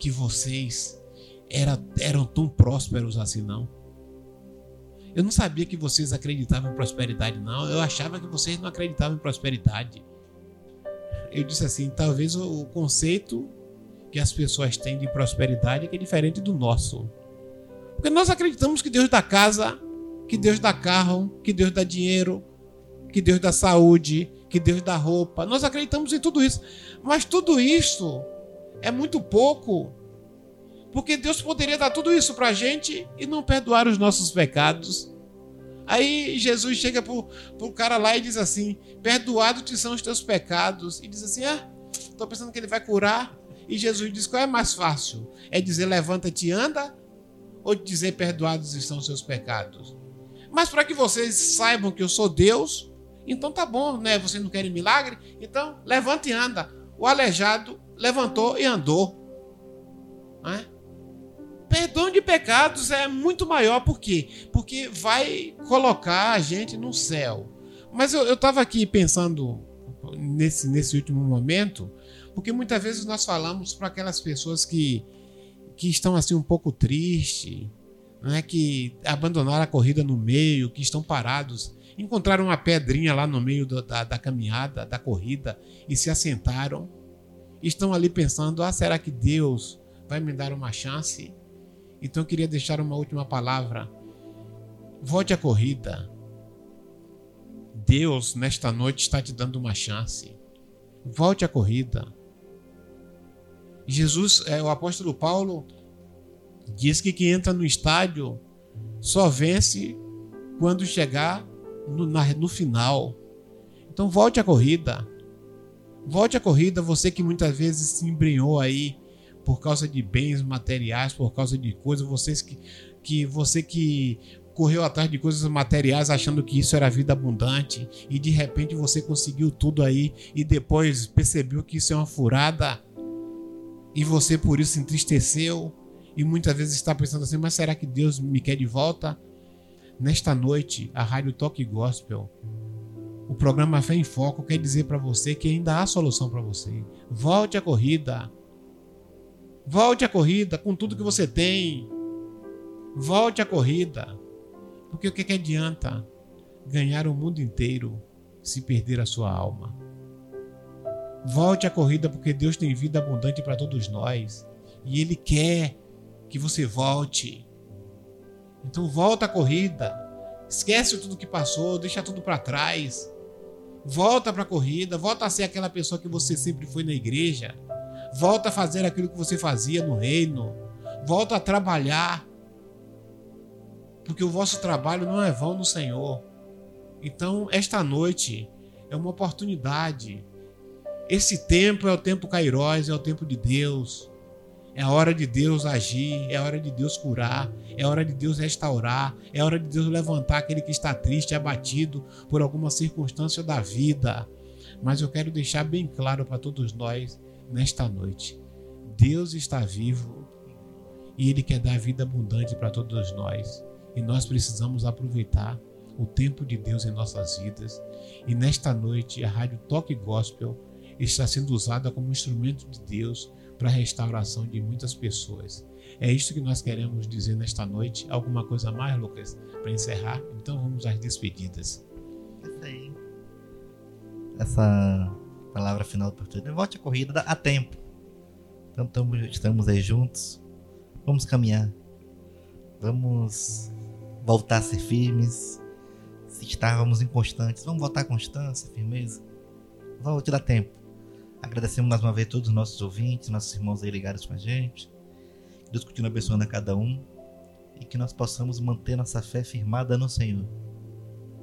que vocês era, eram tão prósperos assim, não. Eu não sabia que vocês acreditavam em prosperidade, não. Eu achava que vocês não acreditavam em prosperidade. Eu disse assim: talvez o, conceito que as pessoas têm de prosperidade é, é diferente do nosso. Porque nós acreditamos que Deus dá casa, que Deus dá carro, que Deus dá dinheiro, que Deus dá saúde, que Deus dá roupa. Nós acreditamos em tudo isso. Mas tudo isso é muito pouco. Porque Deus poderia dar tudo isso para a gente e não perdoar os nossos pecados. Aí Jesus chega para o cara lá e diz assim: Perdoados te são os teus pecados. E diz assim: Ah, estou pensando que ele vai curar. E Jesus diz: Qual é mais fácil? É dizer levanta-te e anda? Ou dizer perdoados estão os seus pecados? Mas para que vocês saibam que eu sou Deus, então tá bom, né? Vocês não querem milagre? Então levanta e anda. O aleijado levantou e andou. Né? Perdão de pecados é muito maior, por quê? Porque vai colocar a gente no céu. Mas eu estava aqui pensando nesse, nesse último momento porque muitas vezes nós falamos para aquelas pessoas que, que estão assim um pouco tristes, né, que abandonaram a corrida no meio, que estão parados, encontraram uma pedrinha lá no meio do, da, da caminhada, da corrida e se assentaram. Estão ali pensando: ah, será que Deus vai me dar uma chance? Então eu queria deixar uma última palavra. Volte à corrida. Deus, nesta noite, está te dando uma chance. Volte à corrida. Jesus, é, o apóstolo Paulo, diz que quem entra no estádio só vence quando chegar no, na, no final. Então volte à corrida. Volte à corrida, você que muitas vezes se embrenhou aí por causa de bens materiais, por causa de coisas, vocês que, que você que correu atrás de coisas materiais achando que isso era vida abundante e de repente você conseguiu tudo aí e depois percebeu que isso é uma furada e você por isso se entristeceu e muitas vezes está pensando assim: mas será que Deus me quer de volta? Nesta noite, a Rádio Toque Gospel, o programa Fé em Foco quer dizer para você que ainda há solução para você. Volte à corrida. Volte à corrida com tudo que você tem. Volte à corrida. Porque o que, que adianta ganhar o mundo inteiro se perder a sua alma? Volte à corrida porque Deus tem vida abundante para todos nós e Ele quer que você volte. Então volta à corrida. Esquece tudo que passou, deixa tudo para trás. Volta para a corrida, volta a ser aquela pessoa que você sempre foi na igreja. Volta a fazer aquilo que você fazia no reino. Volta a trabalhar. Porque o vosso trabalho não é vão no Senhor. Então, esta noite é uma oportunidade esse tempo é o tempo Kairos, é o tempo de Deus. É a hora de Deus agir, é a hora de Deus curar, é a hora de Deus restaurar, é a hora de Deus levantar aquele que está triste, abatido por alguma circunstância da vida. Mas eu quero deixar bem claro para todos nós nesta noite: Deus está vivo e Ele quer dar vida abundante para todos nós. E nós precisamos aproveitar o tempo de Deus em nossas vidas. E nesta noite, a Rádio Toque Gospel está sendo usada como instrumento de Deus para a restauração de muitas pessoas. É isto que nós queremos dizer nesta noite. Alguma coisa mais, Lucas, para encerrar? Então vamos às despedidas. Essa palavra final do partido. Volte a corrida a tempo. Então estamos aí juntos. Vamos caminhar. Vamos voltar a ser firmes. Se estávamos inconstantes, vamos voltar à constância, firmeza. Volte dar tempo. Agradecemos mais uma vez todos os nossos ouvintes, nossos irmãos aí ligados com a gente. Deus continue abençoando a cada um e que nós possamos manter nossa fé firmada no Senhor,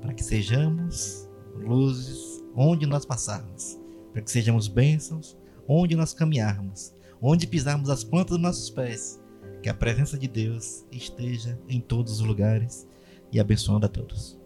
para que sejamos luzes onde nós passarmos, para que sejamos bênçãos onde nós caminharmos, onde pisarmos as plantas dos nossos pés, que a presença de Deus esteja em todos os lugares e abençoando a todos.